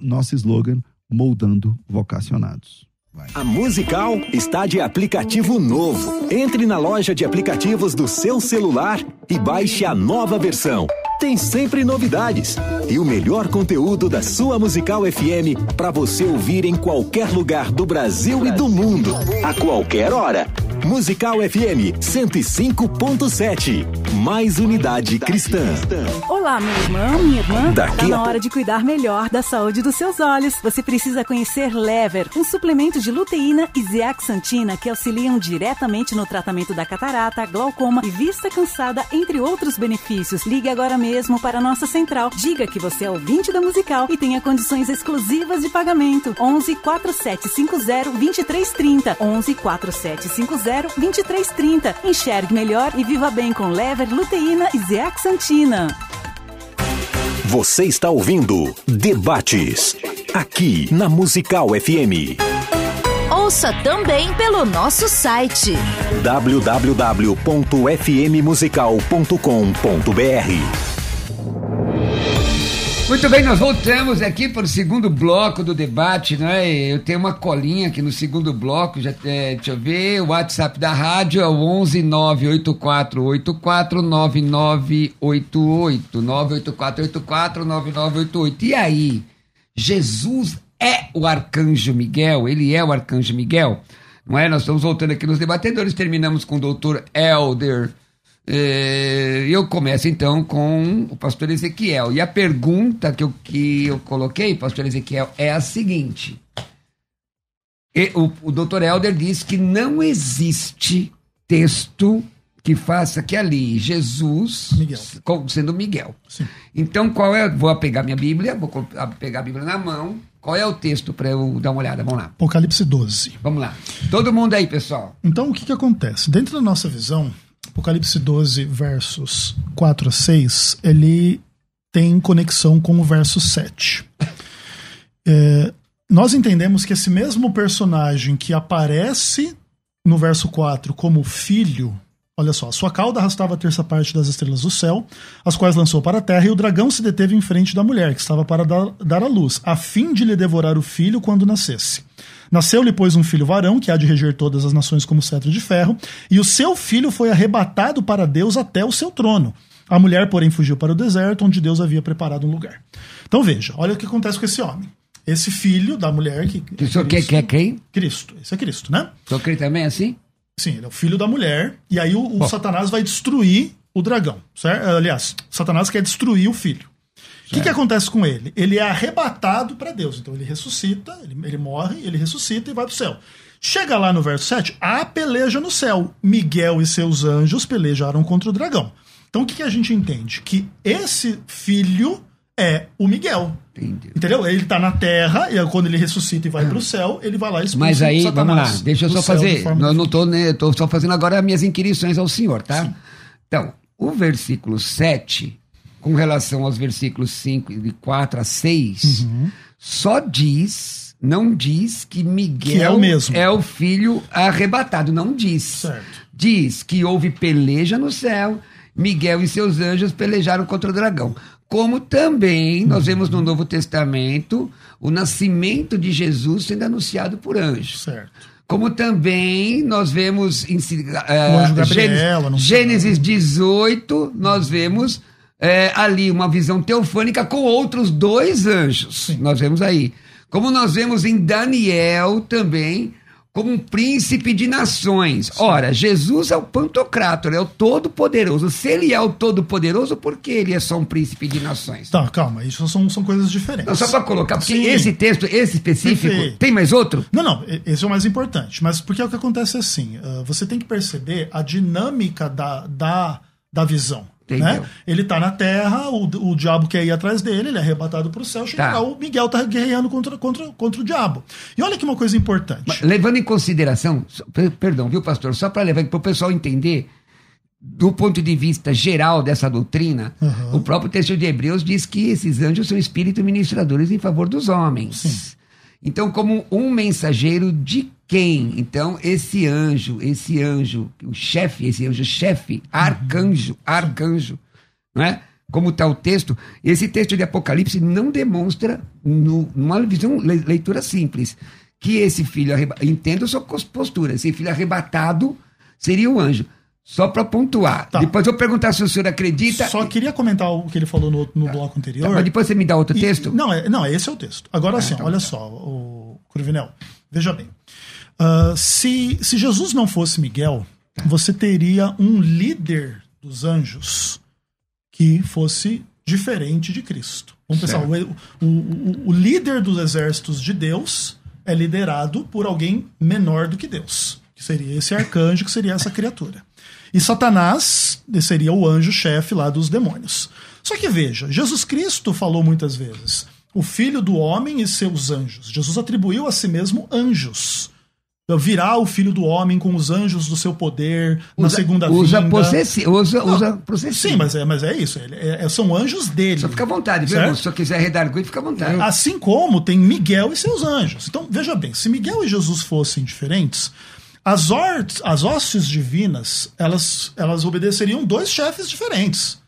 nosso slogan moldando vocacionados. A Musical está de aplicativo novo. Entre na loja de aplicativos do seu celular e baixe a nova versão. Tem sempre novidades e o melhor conteúdo da sua Musical FM para você ouvir em qualquer lugar do Brasil e do mundo, a qualquer hora. Musical FM 105.7. Mais unidade cristã. Olá, meu irmão, minha irmã. Daqui tá na hora de cuidar melhor da saúde dos seus olhos. Você precisa conhecer Lever, um suplemento de luteína e zeaxantina que auxiliam diretamente no tratamento da catarata, glaucoma e vista cansada, entre outros benefícios. Ligue agora mesmo para a nossa central. Diga que você é ouvinte da Musical e tenha condições exclusivas de pagamento. 11 4750 2330. 11 4750 2330. Enxergue melhor e viva bem com lever, luteína e zeaxantina. Você está ouvindo Debates, aqui na Musical FM. Ouça também pelo nosso site www.fmmusical.com.br. Muito bem, nós voltamos aqui para o segundo bloco do debate, né? Eu tenho uma colinha aqui no segundo bloco, já, é, deixa eu ver, o WhatsApp da rádio é o 11 98484 9988, 98484 9988. E aí, Jesus é o arcanjo Miguel? Ele é o arcanjo Miguel? Não é? Nós estamos voltando aqui nos debatedores, terminamos com o doutor Elder eu começo então com o pastor Ezequiel. E a pergunta que eu, que eu coloquei, pastor Ezequiel, é a seguinte: o, o doutor Helder diz que não existe texto que faça que ali Jesus Miguel. sendo Miguel. Sim. Então, qual é? Vou pegar minha Bíblia, vou pegar a Bíblia na mão. Qual é o texto para eu dar uma olhada? Vamos lá. Apocalipse 12. Vamos lá. Todo mundo aí, pessoal. Então, o que, que acontece? Dentro da nossa visão, Apocalipse 12, versos 4 a 6, ele tem conexão com o verso 7. É, nós entendemos que esse mesmo personagem que aparece no verso 4 como filho, olha só, sua cauda arrastava a terça parte das estrelas do céu, as quais lançou para a terra, e o dragão se deteve em frente da mulher, que estava para dar, dar à luz, a fim de lhe devorar o filho quando nascesse. Nasceu-lhe, pois, um filho varão, que há de reger todas as nações como cetro de ferro, e o seu filho foi arrebatado para Deus até o seu trono. A mulher, porém, fugiu para o deserto, onde Deus havia preparado um lugar. Então veja, olha o que acontece com esse homem. Esse filho da mulher que. O senhor quer, quer quem? Cristo. Esse é Cristo, né? O senhor crê também assim? Sim, ele é o filho da mulher. E aí o, o Satanás vai destruir o dragão. Certo? Aliás, Satanás quer destruir o filho. O que, que acontece com ele? Ele é arrebatado para Deus. Então ele ressuscita, ele, ele morre, ele ressuscita e vai para o céu. Chega lá no verso 7, há peleja no céu. Miguel e seus anjos pelejaram contra o dragão. Então o que, que a gente entende? Que esse filho é o Miguel. Entendi. Entendeu? Ele está na terra, e quando ele ressuscita e vai para o céu, ele vai lá e Mas aí, vamos lá, deixa eu só fazer. De não, tô, né, tô só fazendo agora minhas inquirições ao senhor, tá? Sim. Então, o versículo 7, com relação aos versículos 5 de 4 a 6, uhum. só diz, não diz que Miguel que é, o mesmo. é o filho arrebatado. Não diz. Certo. Diz que houve peleja no céu, Miguel e seus anjos pelejaram contra o dragão como também nós vemos no Novo Testamento o nascimento de Jesus sendo anunciado por anjos. Certo. Como também nós vemos em uh, Gabriel, Gênesis 18, nós vemos é, ali uma visão teofânica com outros dois anjos. Sim. Nós vemos aí. Como nós vemos em Daniel também como um príncipe de nações. Ora, Jesus é o pantocrator, é o todo-poderoso. Se ele é o todo-poderoso, por que ele é só um príncipe de nações? Tá, calma, isso são, são coisas diferentes. Não, só para colocar, porque Sim. esse texto, esse específico, Perfeito. tem mais outro? Não, não, esse é o mais importante. Mas porque é o que acontece assim, uh, você tem que perceber a dinâmica da, da, da visão. Né? Ele tá na terra, o, o diabo quer ir atrás dele, ele é arrebatado pro céu, chega tá. lá, o Miguel tá guerreando contra, contra, contra o diabo. E olha que uma coisa importante. Mas, levando em consideração, perdão, viu, pastor? Só para levar para o pessoal entender, do ponto de vista geral dessa doutrina, uhum. o próprio texto de Hebreus diz que esses anjos são espíritos ministradores em favor dos homens. Sim. Então, como um mensageiro de quem? Então, esse anjo, esse anjo, o chefe, esse anjo chefe, arcanjo, arcanjo, não é? Como está o texto, esse texto de Apocalipse não demonstra, no, numa visão, leitura simples, que esse filho, entenda a sua postura, esse filho arrebatado seria o anjo. Só para pontuar. Tá. Depois eu vou perguntar se o senhor acredita. Só queria comentar o que ele falou no, no tá. bloco anterior. Tá, mas depois você me dá outro e, texto? Não, é, não, esse é o texto. Agora ah, sim, então olha tá. só, o Cruvinel, veja bem. Uh, se, se Jesus não fosse Miguel, tá. você teria um líder dos anjos que fosse diferente de Cristo. Vamos pensar, o, o, o, o líder dos exércitos de Deus é liderado por alguém menor do que Deus, que seria esse arcanjo, que seria essa criatura. E Satanás seria o anjo-chefe lá dos demônios. Só que veja, Jesus Cristo falou muitas vezes: o filho do homem e seus anjos. Jesus atribuiu a si mesmo anjos. Virá o filho do homem com os anjos do seu poder usa, na segunda usa vinda. Possessi, usa, Não, usa Sim, mas é, mas é isso. É, é, são anjos dele. Só fica à vontade, viu? Se você quiser redarguir, fica à vontade. Assim como tem Miguel e seus anjos. Então, veja bem, se Miguel e Jesus fossem diferentes, as, orts, as hostes divinas, elas, elas obedeceriam dois chefes diferentes.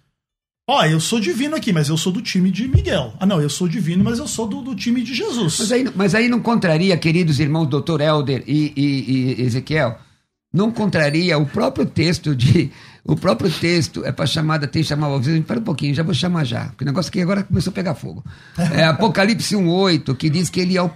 Ó, oh, eu sou divino aqui, mas eu sou do time de Miguel. Ah, não, eu sou divino, mas eu sou do, do time de Jesus. Mas aí, mas aí não contraria, queridos irmãos, doutor Helder e, e, e Ezequiel, não contraria o próprio texto de o próprio texto é para chamada, tem chamar ao para um pouquinho, já vou chamar já, porque o negócio aqui agora começou a pegar fogo. É Apocalipse 1,8, que diz que ele é o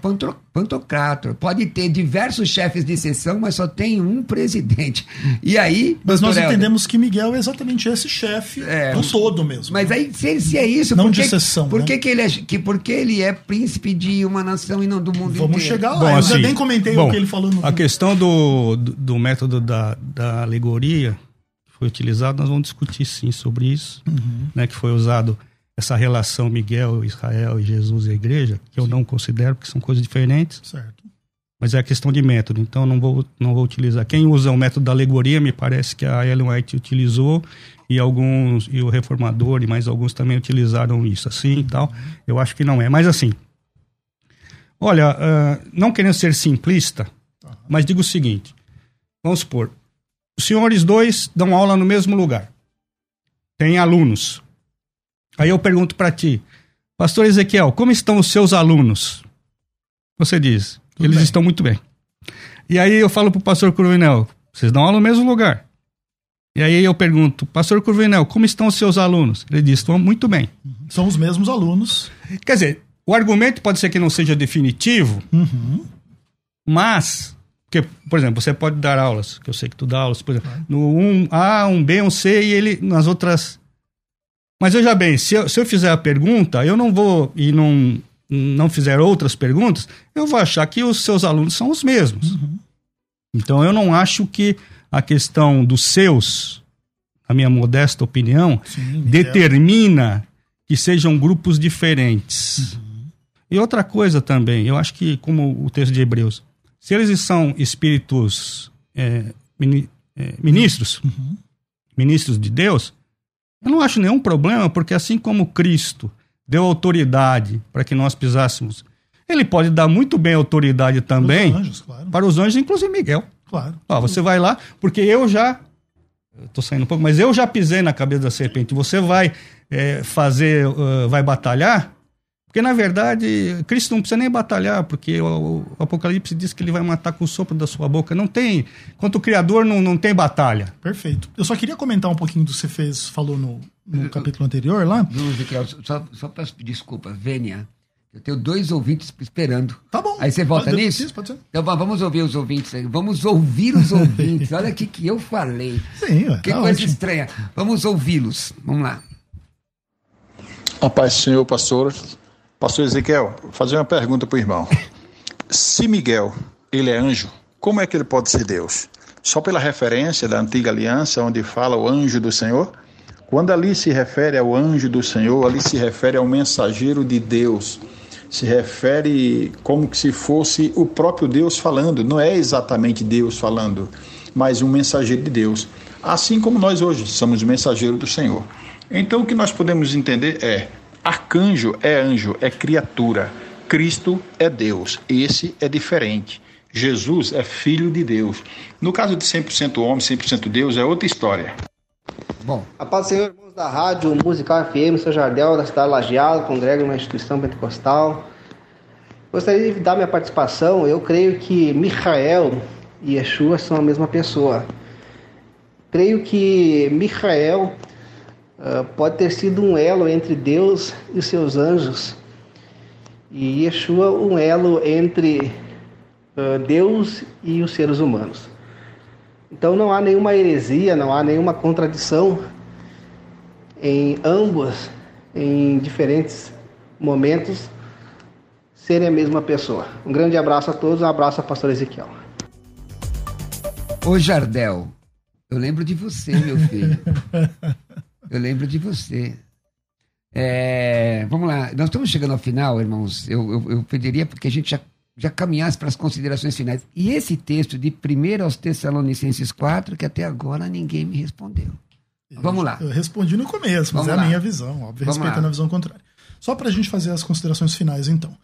pantocrator. Pode ter diversos chefes de sessão, mas só tem um presidente. E aí. Mas nós Helder, entendemos que Miguel é exatamente esse chefe é, do todo mesmo. Mas aí, se, se é isso, não por de sessão. Por que, né? que, ele é, que, por que ele é príncipe de uma nação e não do mundo Vamos inteiro? chegar lá. Bom, Eu assim, já nem comentei bom, o que ele falou no. A questão do, do, do método da, da alegoria foi utilizado, nós vamos discutir sim sobre isso, uhum. né, que foi usado essa relação Miguel, Israel e Jesus e a igreja, que eu sim. não considero, porque são coisas diferentes. Certo. Mas é a questão de método, então não vou, não vou utilizar. Quem usa o método da alegoria, me parece que a Ellen White utilizou, e alguns, e o reformador, e mais alguns também utilizaram isso assim e tal. Eu acho que não é. Mas assim, olha, uh, não querendo ser simplista, mas digo o seguinte: vamos supor, os senhores dois dão aula no mesmo lugar. Tem alunos. Aí eu pergunto para ti, Pastor Ezequiel, como estão os seus alunos? Você diz, Tudo Eles bem. estão muito bem. E aí eu falo pro pastor Cruvinel, vocês dão aula no mesmo lugar. E aí eu pergunto, pastor Cruvinel, como estão os seus alunos? Ele diz, estão muito bem. Uhum. São os mesmos alunos. Quer dizer, o argumento pode ser que não seja definitivo, uhum. mas, porque, por exemplo, você pode dar aulas, que eu sei que tu dá aulas, por exemplo, no 1A, 1B, 1C e ele nas outras. Mas veja bem, se eu, se eu fizer a pergunta, eu não vou e não, não fizer outras perguntas, eu vou achar que os seus alunos são os mesmos. Uhum. Então eu não acho que a questão dos seus, a minha modesta opinião, Sim, determina que sejam grupos diferentes. Uhum. E outra coisa também, eu acho que, como o texto de Hebreus, se eles são espíritos é, mini, é, ministros, uhum. ministros de Deus, eu não acho nenhum problema, porque assim como Cristo deu autoridade para que nós pisássemos, ele pode dar muito bem autoridade também os anjos, claro. para os anjos, inclusive Miguel. Claro. Ó, você vai lá, porque eu já. Estou saindo um pouco, mas eu já pisei na cabeça da serpente. Você vai é, fazer, uh, vai batalhar? Porque, na verdade, Cristo não precisa nem batalhar, porque o, o, Apocalipse diz que ele vai matar com o sopro da sua boca. Não tem. Quanto o Criador, não, não tem batalha. Perfeito. Eu só queria comentar um pouquinho do que você fez, falou no, no capítulo anterior lá. Só, só peço desculpa, Vênia. Eu tenho dois ouvintes esperando. Tá bom. Aí você volta pode, nisso? Pode ser. Então vamos ouvir os ouvintes aí. Vamos ouvir os ouvintes. Olha o que, que eu falei. Sim, ué, Que tá coisa ótimo. estranha. Vamos ouvi-los. Vamos lá. A paz Senhor, pastor. Pastor Ezequiel, vou fazer uma pergunta para o irmão. Se Miguel, ele é anjo, como é que ele pode ser Deus? Só pela referência da antiga aliança, onde fala o anjo do Senhor? Quando ali se refere ao anjo do Senhor, ali se refere ao mensageiro de Deus se refere como que se fosse o próprio Deus falando, não é exatamente Deus falando, mas um mensageiro de Deus. Assim como nós hoje somos mensageiros do Senhor. Então o que nós podemos entender é: arcanjo é anjo, é criatura. Cristo é Deus. Esse é diferente. Jesus é filho de Deus. No caso de 100% homem, 100% Deus, é outra história. Bom. A paz do Senhor, irmãos da Rádio Musical FM, sou Jardel, da cidade Lajeado, congrego uma instituição pentecostal. Gostaria de dar minha participação. Eu creio que Michael e Yeshua são a mesma pessoa. Creio que Michael uh, pode ter sido um elo entre Deus e os seus anjos, e Yeshua um elo entre uh, Deus e os seres humanos. Então não há nenhuma heresia, não há nenhuma contradição em ambos, em diferentes momentos, serem a mesma pessoa. Um grande abraço a todos, um abraço ao pastor Ezequiel. Ô Jardel, eu lembro de você, meu filho. Eu lembro de você. É, vamos lá, nós estamos chegando ao final, irmãos. Eu, eu, eu pediria porque a gente já já caminhasse para as considerações finais. E esse texto de 1 aos Tessalonicenses 4, que até agora ninguém me respondeu. Vamos lá. Eu respondi no começo, mas Vamos é lá. a minha visão, óbvio, Vamos respeitando lá. a visão contrária. Só para a gente fazer as considerações finais, então.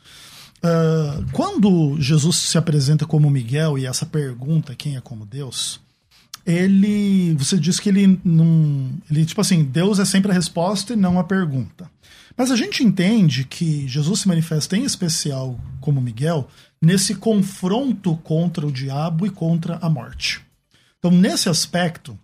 Uh, quando Jesus se apresenta como Miguel e essa pergunta, quem é como Deus, ele. Você diz que ele não. Ele, tipo assim, Deus é sempre a resposta e não a pergunta. Mas a gente entende que Jesus se manifesta em especial como Miguel nesse confronto contra o diabo e contra a morte. Então, nesse aspecto,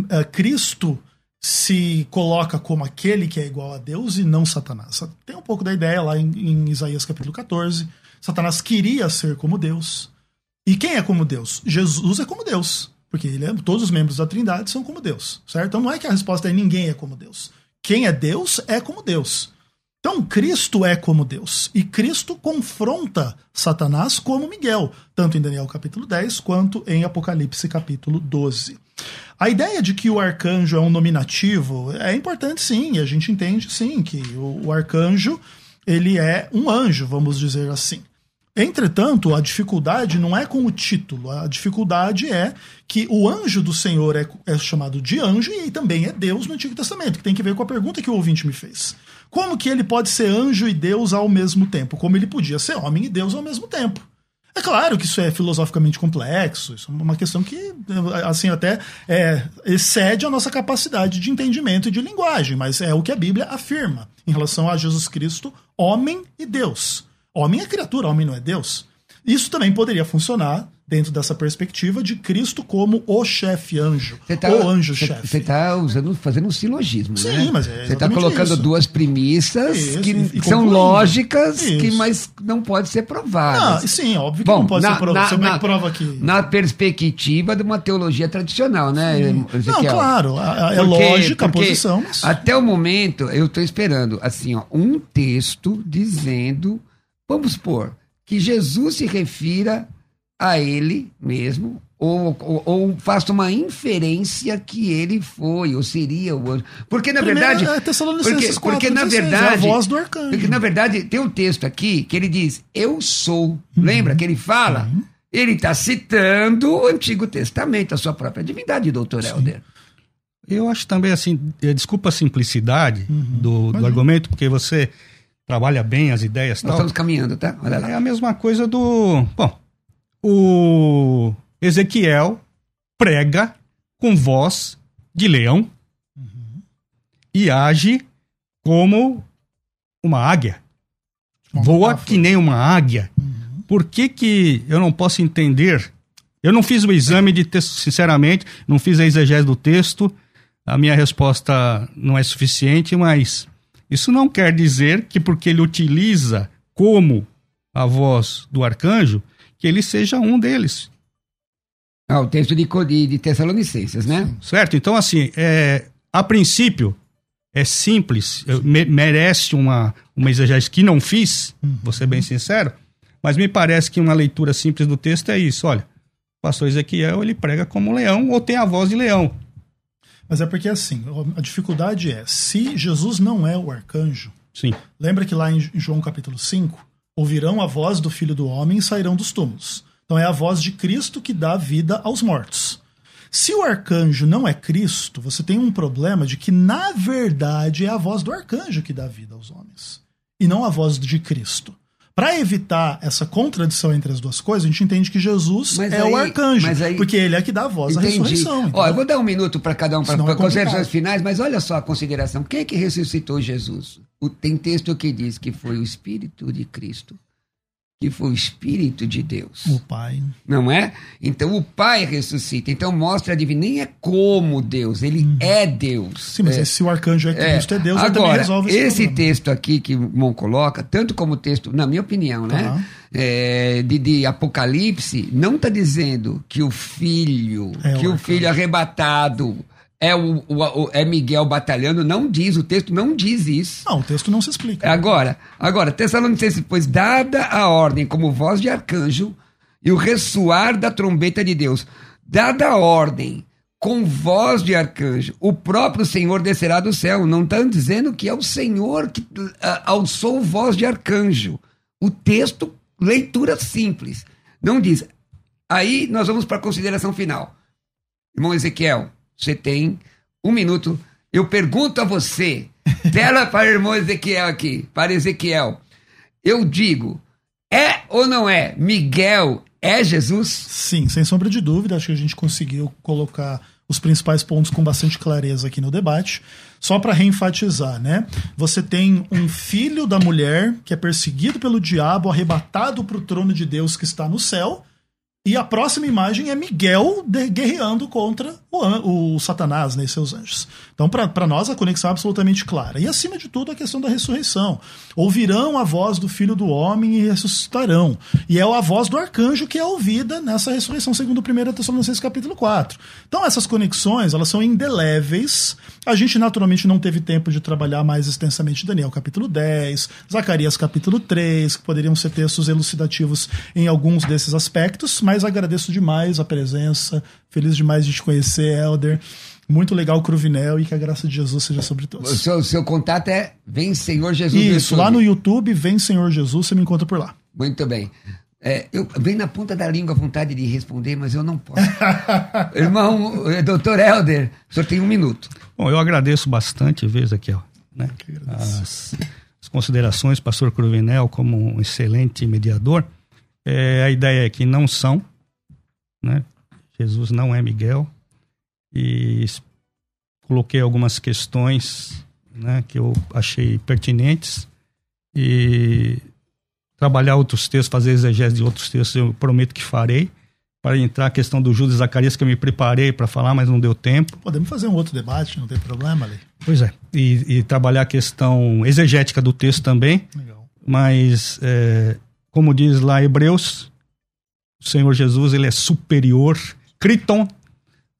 uh, Cristo se coloca como aquele que é igual a Deus e não Satanás. Tem um pouco da ideia lá em, em Isaías capítulo 14. Satanás queria ser como Deus. E quem é como Deus? Jesus é como Deus. Porque ele é, todos os membros da Trindade são como Deus, certo? Então não é que a resposta é ninguém é como Deus. Quem é Deus é como Deus. Então, Cristo é como Deus. E Cristo confronta Satanás como Miguel, tanto em Daniel capítulo 10 quanto em Apocalipse capítulo 12. A ideia de que o arcanjo é um nominativo é importante sim, e a gente entende sim que o, o arcanjo ele é um anjo, vamos dizer assim. Entretanto, a dificuldade não é com o título, a dificuldade é que o anjo do Senhor é, é, chamado de anjo e também é Deus no Antigo Testamento, que tem que ver com a pergunta que o ouvinte me fez. Como que ele pode ser anjo e Deus ao mesmo tempo? Como ele podia ser homem e Deus ao mesmo tempo? É claro que isso é filosoficamente complexo, isso é uma questão que, assim, até é, excede a nossa capacidade de entendimento e de linguagem, mas é o que a Bíblia afirma em relação a Jesus Cristo, homem e Deus. Homem é criatura, homem não é Deus. Isso também poderia funcionar dentro dessa perspectiva de Cristo como o chefe anjo, tá, o anjo-chefe. Você está usando, fazendo um silogismo, Sim, né? mas é Você está colocando isso. duas premissas Isso, que e- e são lógicas, que, mas não pode ser Ah, provadas. sim, óbvio que Bom, não pode na- ser prova. na- Você é na- que prova que. Na perspectiva de uma teologia tradicional, né, Não, claro, a- a- é Porque- lógica a porque posição. Mas... Até o momento, eu estou esperando, assim, ó, um texto dizendo, vamos supor, que Jesus se refira a ele mesmo, ou, ou, ou faça uma inferência que ele foi, ou seria o anjo. Porque, na Primeiro, verdade. é porque, porque, 4, na 16, verdade. é a voz do arcanjo. Porque, na verdade, tem um texto aqui que ele diz, eu sou. Uhum. Lembra que ele fala? Ele está citando o Antigo Testamento, a sua própria divindade, doutor Helder. Eu acho também assim, eh, desculpa a simplicidade Uhum. do, do argumento, porque você trabalha bem as ideias e Nós tal. estamos caminhando, tá? Olha lá. É a mesma coisa do. Bom, o Ezequiel prega com voz de leão e age como uma águia. Uma Voa metáfora. que nem uma águia. Por que, que eu não posso entender? Eu não fiz o exame de texto, sinceramente, não fiz a exegese do texto. A minha resposta não é suficiente, mas isso não quer dizer que porque ele utiliza como a voz do arcanjo, que ele seja um deles. Ah, o texto de, de, de Tessalonicenses, né? Certo? Então, assim, é, a princípio, é simples, me- merece uma, uma exegese que não fiz, vou ser bem sincero, mas me parece que uma leitura simples do texto é isso. Olha, o pastor Ezequiel, ele prega como leão ou tem a voz de leão. Mas é porque assim, a dificuldade é, se Jesus não é o arcanjo, Sim. lembra que lá em João capítulo 5, ouvirão a voz do Filho do Homem e sairão dos túmulos. Então é a voz de Cristo que dá vida aos mortos. Se o arcanjo não é Cristo, você tem um problema de que, na verdade, é a voz do arcanjo que dá vida aos homens, e não a voz de Cristo. Para evitar essa contradição entre as duas coisas, a gente entende que Jesus Mas é aí- o arcanjo, aí- porque ele é que dá a voz à Entendi. ressurreição. Ó, eu vou dar um minuto para cada um para é considerações finais, mas olha só a consideração. Quem é que ressuscitou Jesus? O- tem texto que diz que foi o Espírito de Cristo, que foi o Espírito de Deus. O Pai. Não é? Então o Pai ressuscita. Então mostra a divindade. Nem é como Deus, ele é Deus. Uhum. Sim, mas é. se o arcanjo é Cristo, é, Deus, ele também Agora, resolve esse, esse problema. texto aqui que o Mon coloca, tanto como o texto, na minha opinião, né? Tá. é, de, de Apocalipse, não está dizendo que o filho, É o que o arcanjo. filho arrebatado é, o, o- é Miguel batalhando, não diz, o texto não diz isso. Não, o texto não se explica. Agora, agora, Tessalonicenses, pois dada a ordem como voz de arcanjo e o ressoar da trombeta de Deus, dada a ordem com voz de arcanjo, o próprio Senhor descerá do céu. Não estão dizendo que é o Senhor que ah, alçou voz de arcanjo. O texto, leitura simples. Não diz. Aí nós vamos para a consideração final. Irmão Ezequiel, você tem um minuto. Eu pergunto a você, tela para o irmão Ezequiel aqui, para Ezequiel. Eu digo, é ou não é? Miguel é Jesus? Sim, sem sombra de dúvida, acho que a gente conseguiu colocar os principais pontos com bastante clareza aqui no debate. Só para reenfatizar, né? Você tem um filho da mulher que é perseguido pelo diabo, arrebatado para o trono de Deus que está no céu. E a próxima imagem é Miguel guerreando contra o, o Satanás né, e seus anjos. Então, para nós, a conexão é absolutamente clara. E, acima de tudo, a questão da ressurreição. Ouvirão a voz do Filho do Homem e ressuscitarão. E é a voz do arcanjo que é ouvida nessa ressurreição, segundo 1 Tessalonicenses capítulo 4. Então, essas conexões, elas são indeléveis. A gente, naturalmente, não teve tempo de trabalhar mais extensamente Daniel capítulo 10, Zacarias capítulo 3, que poderiam ser textos elucidativos em alguns desses aspectos, mas agradeço demais a presença, feliz demais de te conhecer, Elder. Muito legal, Cruvinel, e que a graça de Jesus seja sobre O todos. seu, seu contato é Vem Senhor Jesus. Isso, lá no YouTube, vem Senhor Jesus, você me encontra por lá. Muito bem. É, eu vem na ponta da língua a vontade de responder, mas eu não posso. Irmão, eh, doutor Helder, o senhor tem um minuto. Bom, eu agradeço bastante, vez aqui, ó, né? As, as considerações, pastor Cruvinel, como um excelente mediador. É, a ideia é que não são, né? Jesus não é Miguel. E coloquei algumas questões né, que eu achei pertinentes. E trabalhar outros textos, fazer exegese de outros textos, eu prometo que farei. Para entrar a questão do Judas Zacarias, que eu me preparei para falar, mas não deu tempo. Podemos fazer um outro debate, não tem problema ali. Pois é. E, e trabalhar a questão exegética do texto também. Legal. Mas, é, como diz lá Hebreus, o Senhor Jesus ele é superior, Criton,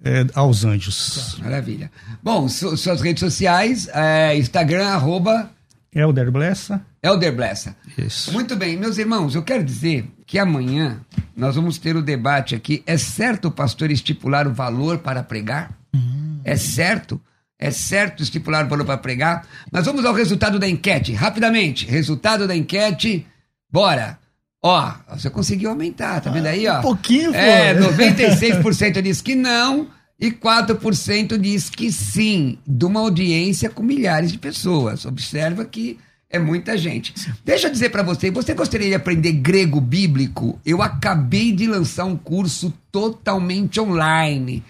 é, aos anjos. Tá, maravilha. Bom, su suas redes sociais, é, Instagram, arroba... Elder Blessa. Elder Blessa. Isso. Muito bem, meus irmãos, eu quero dizer que amanhã nós vamos ter o debate aqui. É certo o pastor estipular o valor para pregar? Uhum. É certo? É certo estipular o valor para pregar? Mas vamos ao resultado da enquete, rapidamente. Resultado da enquete, bora! Ó, você conseguiu aumentar, tá vendo aí, ó? Um pouquinho, pô. É, 96% diz que não e 4% diz que sim, de uma audiência com milhares de pessoas. Observa que é muita gente. Deixa eu dizer para você, você gostaria de aprender grego bíblico? Eu acabei de lançar um curso totalmente online.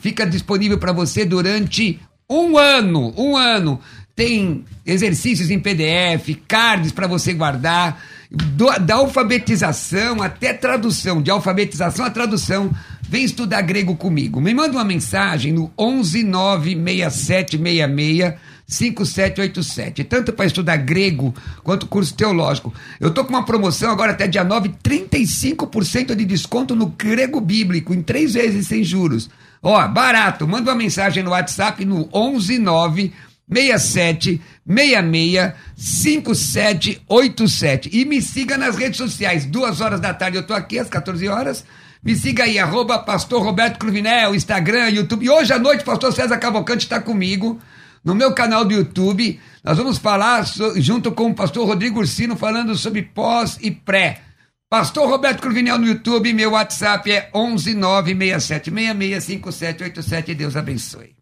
Fica disponível para você durante um ano, um ano. Tem exercícios em PDF, cards para você guardar do, da alfabetização até tradução, de alfabetização a tradução. Vem estudar grego comigo. Me manda uma mensagem no 1196766 5787, tanto para estudar grego quanto curso teológico. Eu tô com uma promoção agora até dia 9, 35% de desconto no grego bíblico, em três vezes sem juros. Ó, barato. Manda uma mensagem no WhatsApp no 119 67 66 5787. E me siga nas redes sociais. Duas horas da tarde eu tô aqui, às 14 horas. Me siga aí, arroba Pastor Roberto Cruvinel, Instagram, YouTube. E hoje à noite, Pastor César Cavalcante está comigo no meu canal do YouTube. Nós vamos falar so, junto com o Pastor Rodrigo Ursino, falando sobre pós e pré. Pastor Roberto Cruvinel no YouTube, meu WhatsApp é 11967665787. Deus abençoe.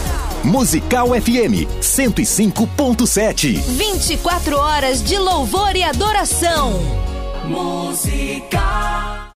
Musical FM 105.7. 24 horas de louvor e adoração. Musical.